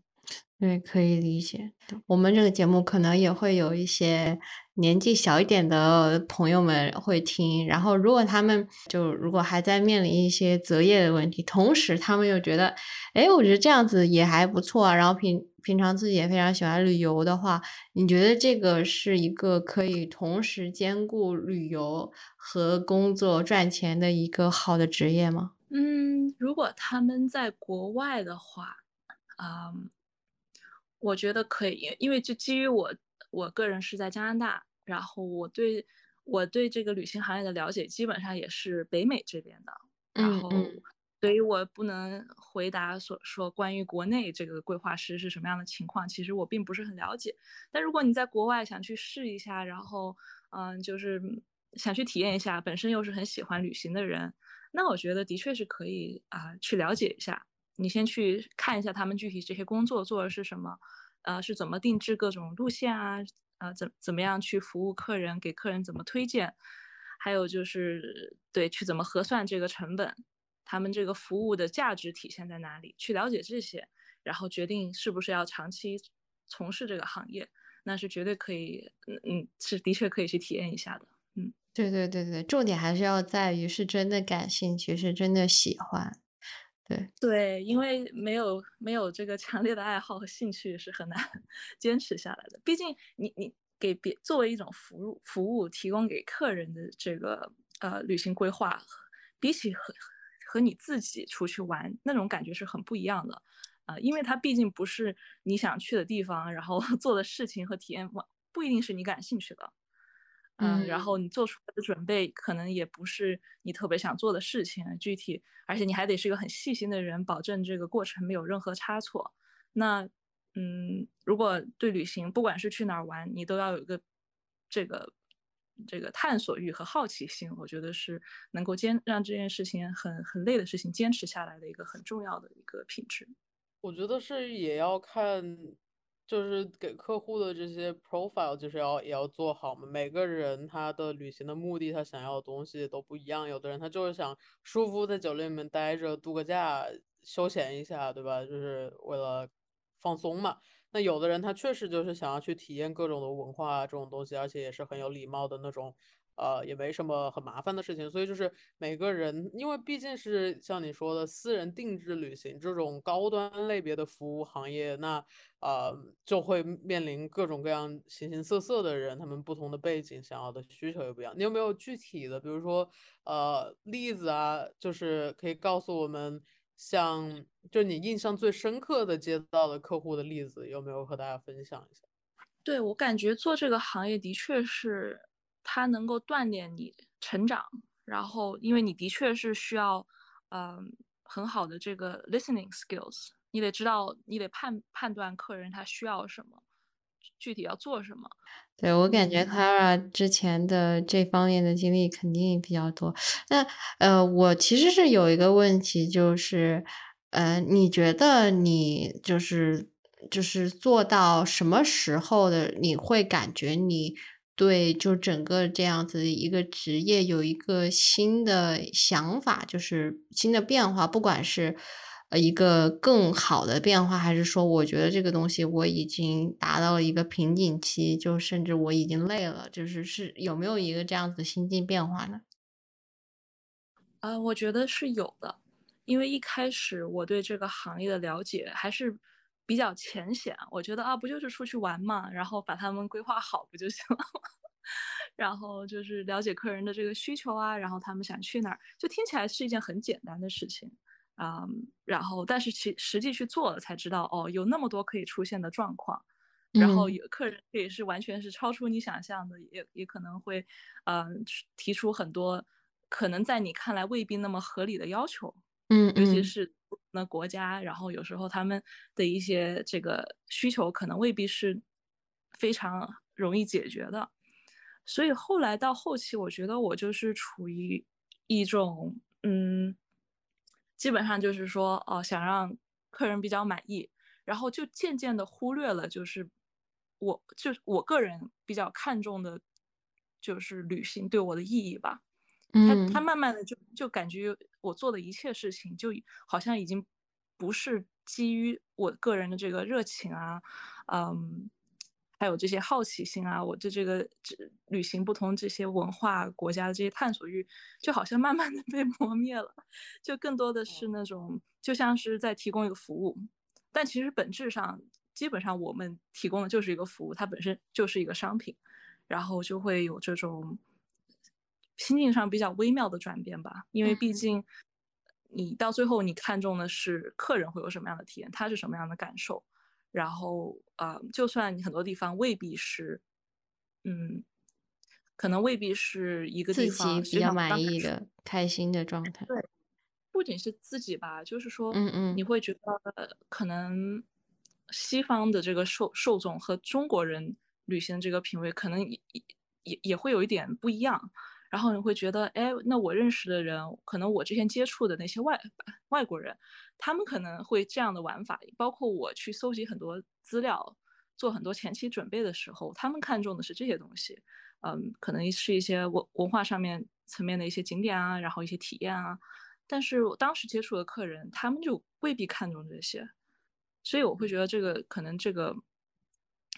对，可以理解。我们这个节目可能也会有一些年纪小一点的朋友们会听，然后如果他们就如果还在面临一些择业的问题，同时他们又觉得，哎，我觉得这样子也还不错啊，然后平平常自己也非常喜欢旅游的话，你觉得这个是一个可以同时兼顾旅游和工作赚钱的一个好的职业吗？嗯，如果他们在国外的话，啊，我觉得可以，因为就基于我我个人是在加拿大，然后我对我对这个旅行行业的了解基本上也是北美这边的，然后所以我不能回答所说关于国内这个规划师是什么样的情况，其实我并不是很了解。但如果你在国外想去试一下，然后嗯，就是想去体验一下，本身又是很喜欢旅行的人。那我觉得的确是可以啊，去了解一下。你先去看一下他们具体这些工作做的是什么，呃，是怎么定制各种路线啊，呃，怎怎么样去服务客人，给客人怎么推荐，还有就是对，去怎么核算这个成本，他们这个服务的价值体现在哪里？去了解这些，然后决定是不是要长期从事这个行业，那是绝对可以，嗯嗯，是的确可以去体验一下的，对对对对，重点还是要在于是真的感兴趣，是真的喜欢。对对，因为没有没有这个强烈的爱好和兴趣是很难 坚持下来的。毕竟你你给别作为一种服务服务提供给客人的这个呃旅行规划，比起和和你自己出去玩那种感觉是很不一样的啊，因为它毕竟不是你想去的地方，然后 做的事情和体验不不一定是你感兴趣的。嗯，然后你做出来的准备可能也不是你特别想做的事情，具体，而且你还得是一个很细心的人，保证这个过程没有任何差错。那，嗯，如果对旅行，不管是去哪儿玩，你都要有一个这个这个探索欲和好奇心，我觉得是能够坚让这件事情很很累的事情坚持下来的一个很重要的一个品质。我觉得是也要看。就是给客户的这些 profile，就是要也要做好嘛。每个人他的旅行的目的，他想要的东西都不一样。有的人他就是想舒服在酒店里面待着度个假，休闲一下，对吧？就是为了放松嘛。那有的人他确实就是想要去体验各种的文化这种东西，而且也是很有礼貌的那种。呃，也没什么很麻烦的事情，所以就是每个人，因为毕竟是像你说的私人定制旅行这种高端类别的服务行业，那呃就会面临各种各样形形色色的人，他们不同的背景，想要的需求也不一样。你有没有具体的，比如说呃例子啊，就是可以告诉我们，像就你印象最深刻的接到的客户的例子，有没有和大家分享一下？对我感觉做这个行业的确是。它能够锻炼你成长，然后因为你的确是需要，嗯，很好的这个 listening skills，你得知道，你得判判断客人他需要什么，具体要做什么。对我感觉 Clara 之前的这方面的经历肯定比较多。那呃，我其实是有一个问题，就是，呃，你觉得你就是就是做到什么时候的，你会感觉你？对，就整个这样子一个职业有一个新的想法，就是新的变化，不管是呃一个更好的变化，还是说我觉得这个东西我已经达到了一个瓶颈期，就甚至我已经累了，就是是有没有一个这样子的心境变化呢？啊，我觉得是有的，因为一开始我对这个行业的了解还是。比较浅显，我觉得啊，不就是出去玩嘛，然后把他们规划好不就行了吗？然后就是了解客人的这个需求啊，然后他们想去哪儿，就听起来是一件很简单的事情啊。然后，但是其实际去做了才知道，哦，有那么多可以出现的状况。然后有客人也是完全是超出你想象的，也也可能会，嗯，提出很多可能在你看来未必那么合理的要求。嗯，尤其是那国家，然后有时候他们的一些这个需求可能未必是非常容易解决的，所以后来到后期，我觉得我就是处于一种嗯，基本上就是说哦，想让客人比较满意，然后就渐渐的忽略了，就是我就我个人比较看重的，就是旅行对我的意义吧。他他慢慢的就就感觉我做的一切事情就好像已经不是基于我个人的这个热情啊，嗯，还有这些好奇心啊，我对这个这旅行不同这些文化国家的这些探索欲，就好像慢慢的被 磨灭了，就更多的是那种就像是在提供一个服务，但其实本质上基本上我们提供的就是一个服务，它本身就是一个商品，然后就会有这种。心境上比较微妙的转变吧，因为毕竟你到最后你看重的是客人会有什么样的体验，他是什么样的感受，然后啊，就算你很多地方未必是，嗯，可能未必是一个地方比较满意的、开心的状态。对，不仅是自己吧，就是说，嗯嗯，你会觉得可能西方的这个受受众和中国人旅行这个品味可能也也也会有一点不一样。然后你会觉得，哎，那我认识的人，可能我之前接触的那些外外国人，他们可能会这样的玩法。包括我去搜集很多资料，做很多前期准备的时候，他们看重的是这些东西。嗯，可能是一些文文化上面层面的一些景点啊，然后一些体验啊。但是我当时接触的客人，他们就未必看重这些。所以我会觉得这个可能这个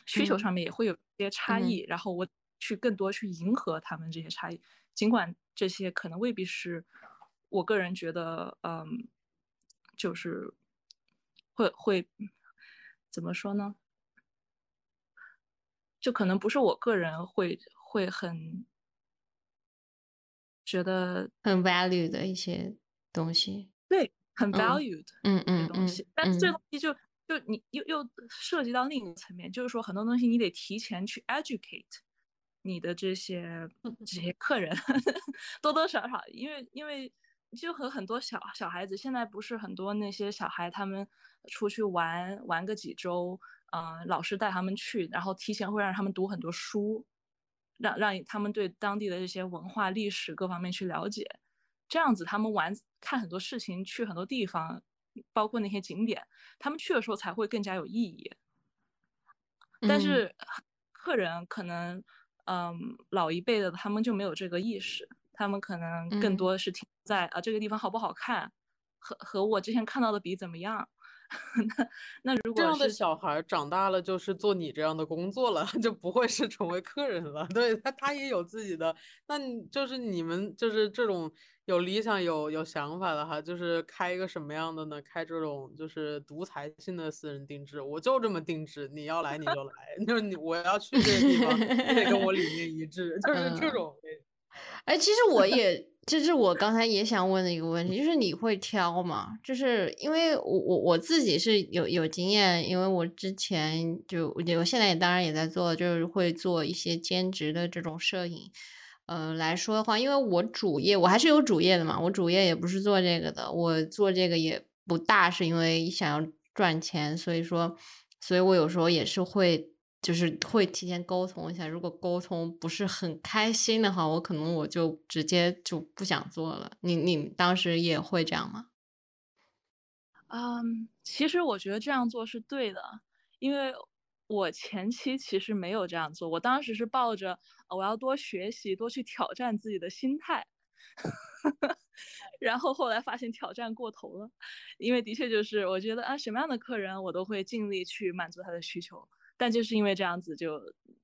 需求上面也会有一些差异。然后我去更多去迎合他们这些差异。尽管这些可能未必是我个人觉得，嗯，就是会会怎么说呢？就可能不是我个人会会很觉得很 value 的一些东西，对，很 valued，嗯嗯东西。但是这东西就就你又又涉及到另一个层面，就是说很多东西你得提前去 educate 你的这些这些客人，多多少少，因为因为就和很多小小孩子，现在不是很多那些小孩他们出去玩玩个几周，嗯，老师带他们去，然后提前会让他们读很多书，让让他们对当地的这些文化历史各方面去了解，这样子他们玩看很多事情，去很多地方。包括那些景点，他们去的时候才会更加有意义。但是客人可能，嗯，老一辈的他们就没有这个意识，他们可能更多的是停在啊这个地方好不好看，和和我之前看到的比怎么样。那那如果这样的小孩长大了就是做你这样的工作了，就不会是成为客人了。对他，他也有自己的，那就是你们就是这种有理想、有有想法的哈，就是开一个什么样的呢？开这种就是独裁性的私人定制，我就这么定制，你要来你就来，就是你我要去这个地方，你得跟我理念一致，就是这种。哎，其实我也。这是我刚才也想问的一个问题，就是你会挑吗？就是因为我我我自己是有有经验，因为我之前就我现在也当然也在做，就是会做一些兼职的这种摄影。呃，来说的话，因为我主业我还是有主业的嘛，我主业也不是做这个的，我做这个也不大是因为想要赚钱，所以说，所以我有时候也是会。就是会提前沟通一下，如果沟通不是很开心的话，我可能我就直接就不想做了。你你当时也会这样吗？嗯，其实我觉得这样做是对的，因为我前期其实没有这样做，我当时是抱着我要多学习、多去挑战自己的心态，然后后来发现挑战过头了，因为的确就是我觉得啊，什么样的客人我都会尽力去满足他的需求。但就是因为这样子，就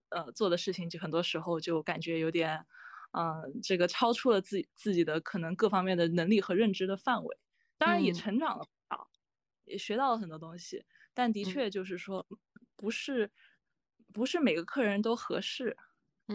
呃做的事情，就很多时候就感觉有点，嗯，这个超出了自己自己的可能各方面的能力和认知的范围。当然也成长了不少，也学到了很多东西。但的确就是说，不是不是每个客人都合适，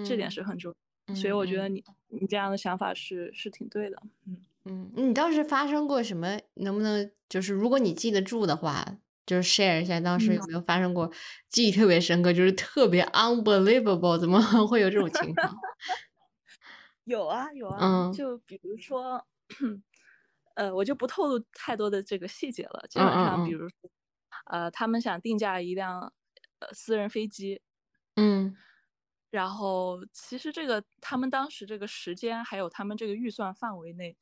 这点是很重。所以我觉得你你这样的想法是是挺对的。嗯嗯，你当时发生过什么？能不能就是如果你记得住的话？就是 share 一下当时有没有发生过记忆特别深刻，就是特别 unbelievable，怎么会有这种情况？有啊有啊，就比如说，呃，我就不透露太多的这个细节了。基本上，比如说，呃，他们想定价一辆呃私人飞机，嗯，然后其实这个他们当时这个时间还有他们这个预算范围内。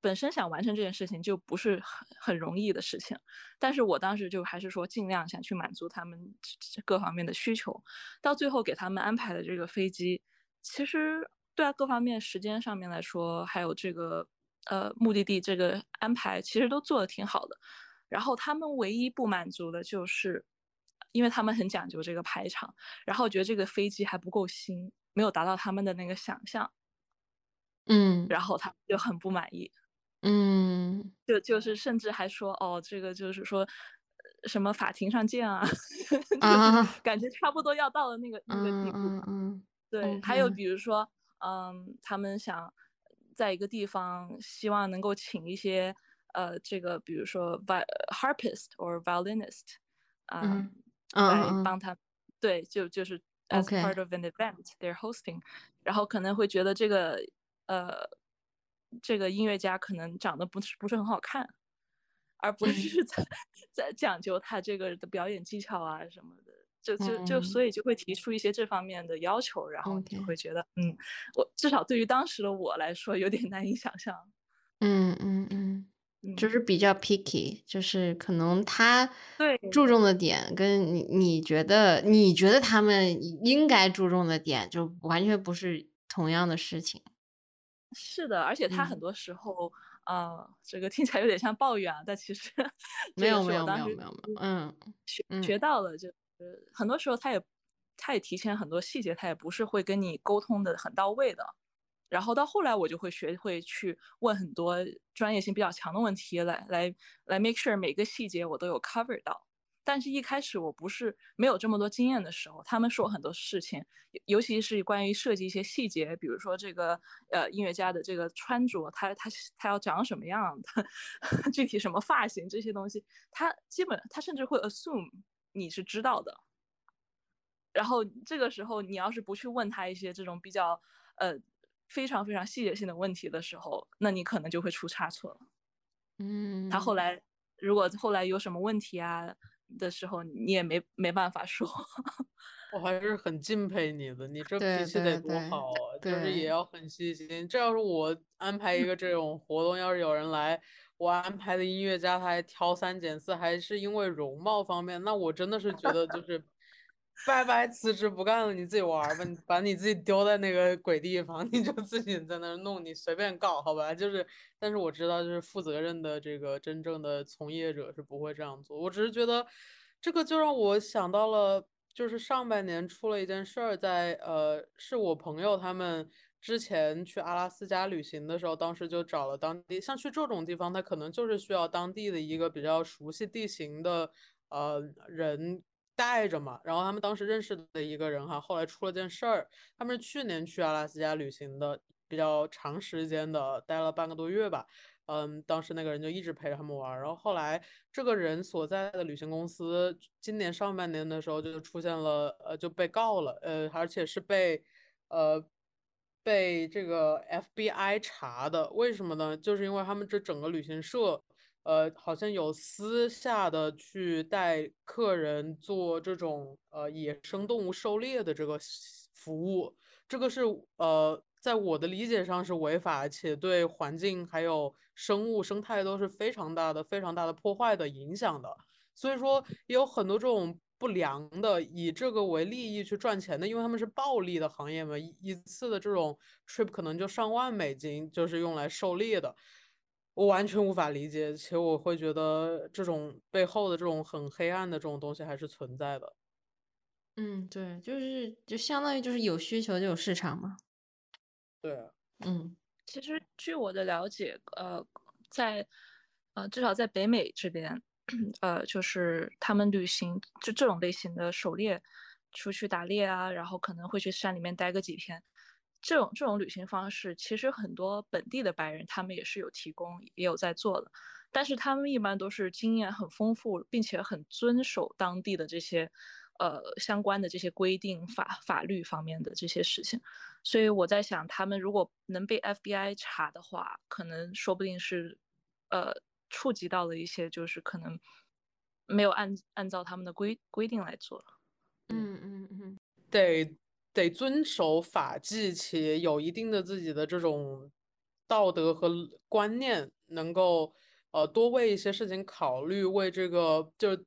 本身想完成这件事情就不是很很容易的事情，但是我当时就还是说尽量想去满足他们各方面的需求，到最后给他们安排的这个飞机，其实对啊各方面时间上面来说，还有这个呃目的地这个安排，其实都做的挺好的。然后他们唯一不满足的就是，因为他们很讲究这个排场，然后觉得这个飞机还不够新，没有达到他们的那个想象，嗯，然后他们就很不满意。嗯，就就是甚至还说哦，这个就是说，什么法庭上见啊，啊，感觉差不多要到了那个那个地步。嗯嗯，对，还有比如说，嗯，他们想在一个地方，希望能够请一些呃，这个比如说 harpist or violinist 啊，来帮他，对，就就是 as part of an event they're hosting，然后可能会觉得这个呃。这个音乐家可能长得不是不是很好看，而不是在在讲究他这个的表演技巧啊什么的，就就就所以就会提出一些这方面的要求，然后就会觉得，嗯，我至少对于当时的我来说有点难以想象。嗯嗯嗯，就是比较 picky，就是可能他对注重的点跟你你觉得你觉得他们应该注重的点就完全不是同样的事情。是的，而且他很多时候，呃，这个听起来有点像抱怨啊，但其实没有没有没有没有，嗯，学学到了，就很多时候他也他也提前很多细节，他也不是会跟你沟通的很到位的。然后到后来，我就会学会去问很多专业性比较强的问题，来来来 make sure 每个细节我都有 cover 到。但是一开始我不是没有这么多经验的时候，他们说很多事情，尤其是关于设计一些细节，比如说这个呃音乐家的这个穿着，他他他要长什么样他，具体什么发型这些东西，他基本他甚至会 assume 你是知道的。然后这个时候你要是不去问他一些这种比较呃非常非常细节性的问题的时候，那你可能就会出差错了。嗯，他后来如果后来有什么问题啊的时候，你也没没办法说。我还是很敬佩你的，你这脾气得多好啊！就是也要很细心。这要是我安排一个这种活动，要是有人来，我安排的音乐家他还挑三拣四，还是因为容貌方面，那我真的是觉得就是拜拜辞职不干了，你自己玩儿吧，你把你自己丢在那个鬼地方，你就自己在那儿弄，你随便搞好吧。就是，但是我知道，就是负责任的这个真正的从业者是不会这样做。我只是觉得，这个就让我想到了。就是上半年出了一件事儿，在呃，是我朋友他们之前去阿拉斯加旅行的时候，当时就找了当地，像去这种地方，他可能就是需要当地的一个比较熟悉地形的呃人带着嘛。然后他们当时认识的一个人哈，后来出了件事儿，他们是去年去阿拉斯加旅行的，比较长时间的，待了半个多月吧。嗯，当时那个人就一直陪着他们玩，然后后来这个人所在的旅行公司今年上半年的时候就出现了，呃，就被告了，呃，而且是被，呃，被这个 FBI 查的。为什么呢？就是因为他们这整个旅行社，呃，好像有私下的去带客人做这种呃野生动物狩猎的这个服务，这个是呃。在我的理解上是违法，且对环境还有生物生态都是非常大的、非常大的破坏的影响的。所以说，也有很多这种不良的以这个为利益去赚钱的，因为他们是暴利的行业嘛，一次的这种 trip 可能就上万美金，就是用来狩猎的。我完全无法理解，且我会觉得这种背后的这种很黑暗的这种东西还是存在的。嗯，对，就是就相当于就是有需求就有市场嘛。对，嗯，其实据我的了解，呃，在呃至少在北美这边，呃，就是他们旅行就这种类型的狩猎，出去打猎啊，然后可能会去山里面待个几天，这种这种旅行方式，其实很多本地的白人他们也是有提供，也有在做的，但是他们一般都是经验很丰富，并且很遵守当地的这些。呃，相关的这些规定、法法律方面的这些事情，所以我在想，他们如果能被 FBI 查的话，可能说不定是，呃，触及到了一些，就是可能没有按按照他们的规规定来做。嗯嗯嗯，对得遵守法纪，且有一定的自己的这种道德和观念，能够呃多为一些事情考虑，为这个就。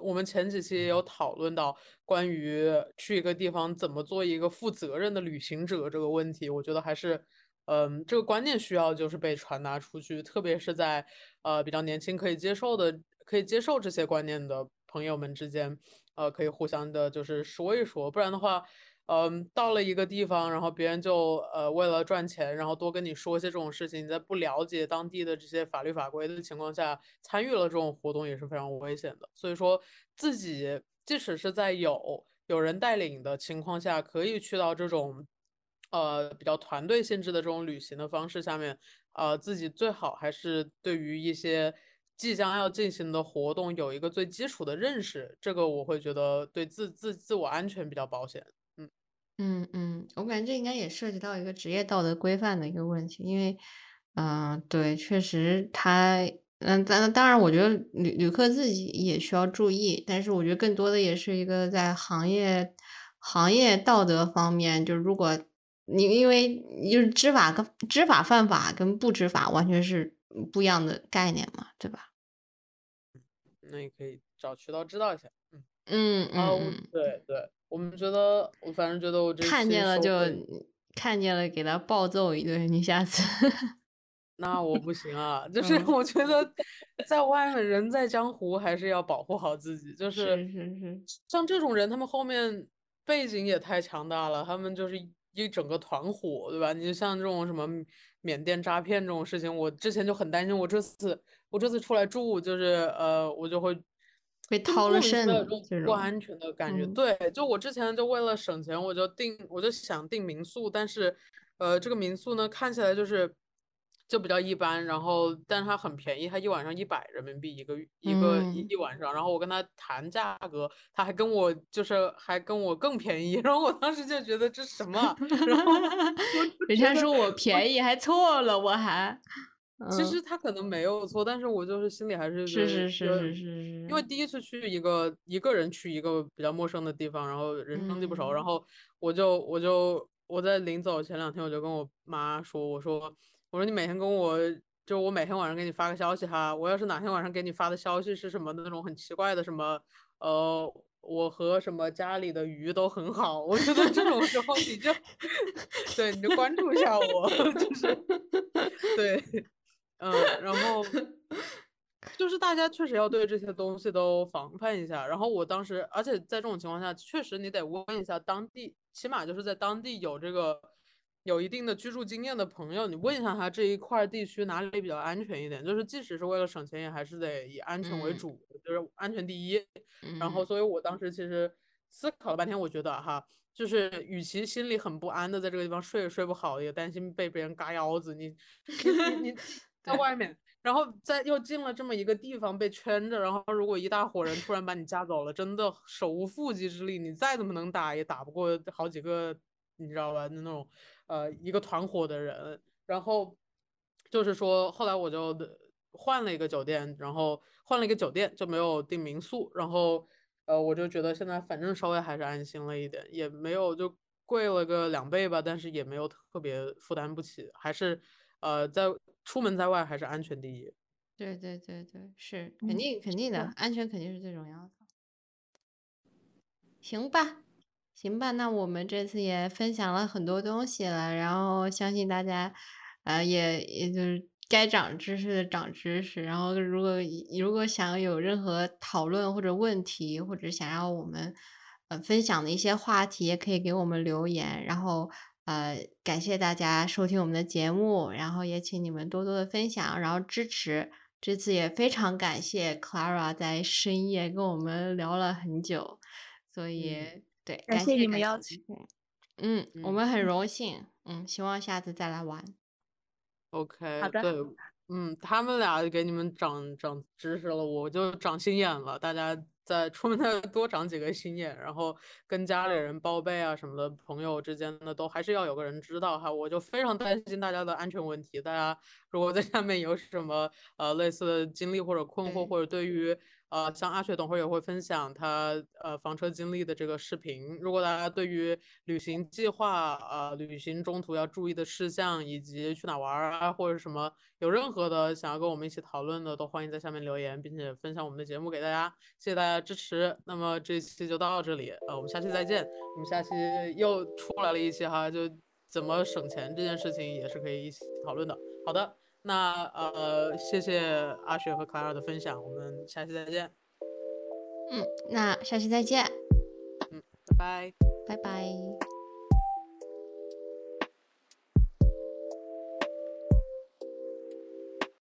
我们前几期也有讨论到关于去一个地方怎么做一个负责任的旅行者这个问题，我觉得还是，嗯，这个观念需要就是被传达出去，特别是在呃比较年轻可以接受的、可以接受这些观念的朋友们之间，呃，可以互相的就是说一说，不然的话。嗯，到了一个地方，然后别人就呃为了赚钱，然后多跟你说一些这种事情，你在不了解当地的这些法律法规的情况下，参与了这种活动也是非常危险的。所以说，自己即使是在有有人带领的情况下，可以去到这种呃比较团队性质的这种旅行的方式下面，呃，自己最好还是对于一些即将要进行的活动有一个最基础的认识，这个我会觉得对自自自我安全比较保险。嗯嗯，我感觉这应该也涉及到一个职业道德规范的一个问题，因为，嗯，对，确实他，嗯，当当然，我觉得旅旅客自己也需要注意，但是我觉得更多的也是一个在行业行业道德方面，就是如果你因为就是知法跟知法犯法跟不知法完全是不一样的概念嘛，对吧？那也可以找渠道知道一下，嗯对对。我们觉得，我反正觉得我这看见了就看见了，给他暴揍一顿。你下次 那我不行啊，就是我觉得 在外面人在江湖还是要保护好自己。就是是是是，像这种人，他们后面背景也太强大了，他们就是一整个团伙，对吧？你就像这种什么缅甸诈骗这种事情，我之前就很担心。我这次我这次出来住，就是呃，我就会。被掏了肾的这种不安全的感觉。对，就我之前就为了省钱，我就订，我就想订民宿，但是，呃，这个民宿呢看起来就是。就比较一般，然后但是它很便宜，它一晚上一百人民币一个一个一一晚上，然后我跟他谈价格，他还跟我就是还跟我更便宜，然后我当时就觉得这什么，然后 人家说我便宜还错了，我还其实他可能没有错，但是我就是心里还是是是是是是，因为第一次去一个一个人去一个比较陌生的地方，然后人生地不熟，然后我就我就我在临走前两天我就跟我妈说，我说。我说你每天跟我，就我每天晚上给你发个消息哈。我要是哪天晚上给你发的消息是什么那种很奇怪的什么，呃，我和什么家里的鱼都很好。我觉得这种时候你就，对，你就关注一下我，就是，对，嗯，然后就是大家确实要对这些东西都防范一下。然后我当时，而且在这种情况下，确实你得问一下当地，起码就是在当地有这个。有一定的居住经验的朋友，你问一下他这一块地区哪里比较安全一点？就是即使是为了省钱，也还是得以安全为主，就是安全第一。然后，所以我当时其实思考了半天，我觉得哈，就是与其心里很不安的在这个地方睡也睡不好，也担心被别人嘎腰子，你 你你在外面，然后在又进了这么一个地方被圈着，然后如果一大伙人突然把你架走了，真的手无缚鸡之力，你再怎么能打也打不过好几个，你知道吧？那种。呃，一个团伙的人，然后就是说，后来我就换了一个酒店，然后换了一个酒店，就没有订民宿，然后呃，我就觉得现在反正稍微还是安心了一点，也没有就贵了个两倍吧，但是也没有特别负担不起，还是呃，在出门在外还是安全第一。对对对对，是肯定肯定的，安全肯定是最重要的。行吧。行吧，那我们这次也分享了很多东西了，然后相信大家，呃，也也就是该长知识的长知识。然后，如果如果想有任何讨论或者问题，或者想要我们呃分享的一些话题，也可以给我们留言。然后，呃，感谢大家收听我们的节目，然后也请你们多多的分享，然后支持。这次也非常感谢 Clara 在深夜跟我们聊了很久，所以。对，感谢你们邀请。嗯，我们很荣幸。嗯，希望下次再来玩。OK，好的。对，嗯，他们俩给你们长长知识了，我就长心眼了。大家在出门再多长几个心眼，然后跟家里人报备啊什么的，朋友之间的都还是要有个人知道哈。我就非常担心大家的安全问题。大家如果在下面有什么呃类似的经历或者困惑，或者对于。呃，像阿雪等会儿也会分享他呃房车经历的这个视频。如果大家对于旅行计划、呃旅行中途要注意的事项，以及去哪玩啊，或者什么有任何的想要跟我们一起讨论的，都欢迎在下面留言，并且分享我们的节目给大家。谢谢大家支持。那么这期就到这里，呃，我们下期再见。我们下期又出来了一期哈，就怎么省钱这件事情也是可以一起讨论的。好的。那呃，谢谢阿雪和卡尔的分享，我们下期再见。嗯，那下期再见。嗯，拜拜，拜拜。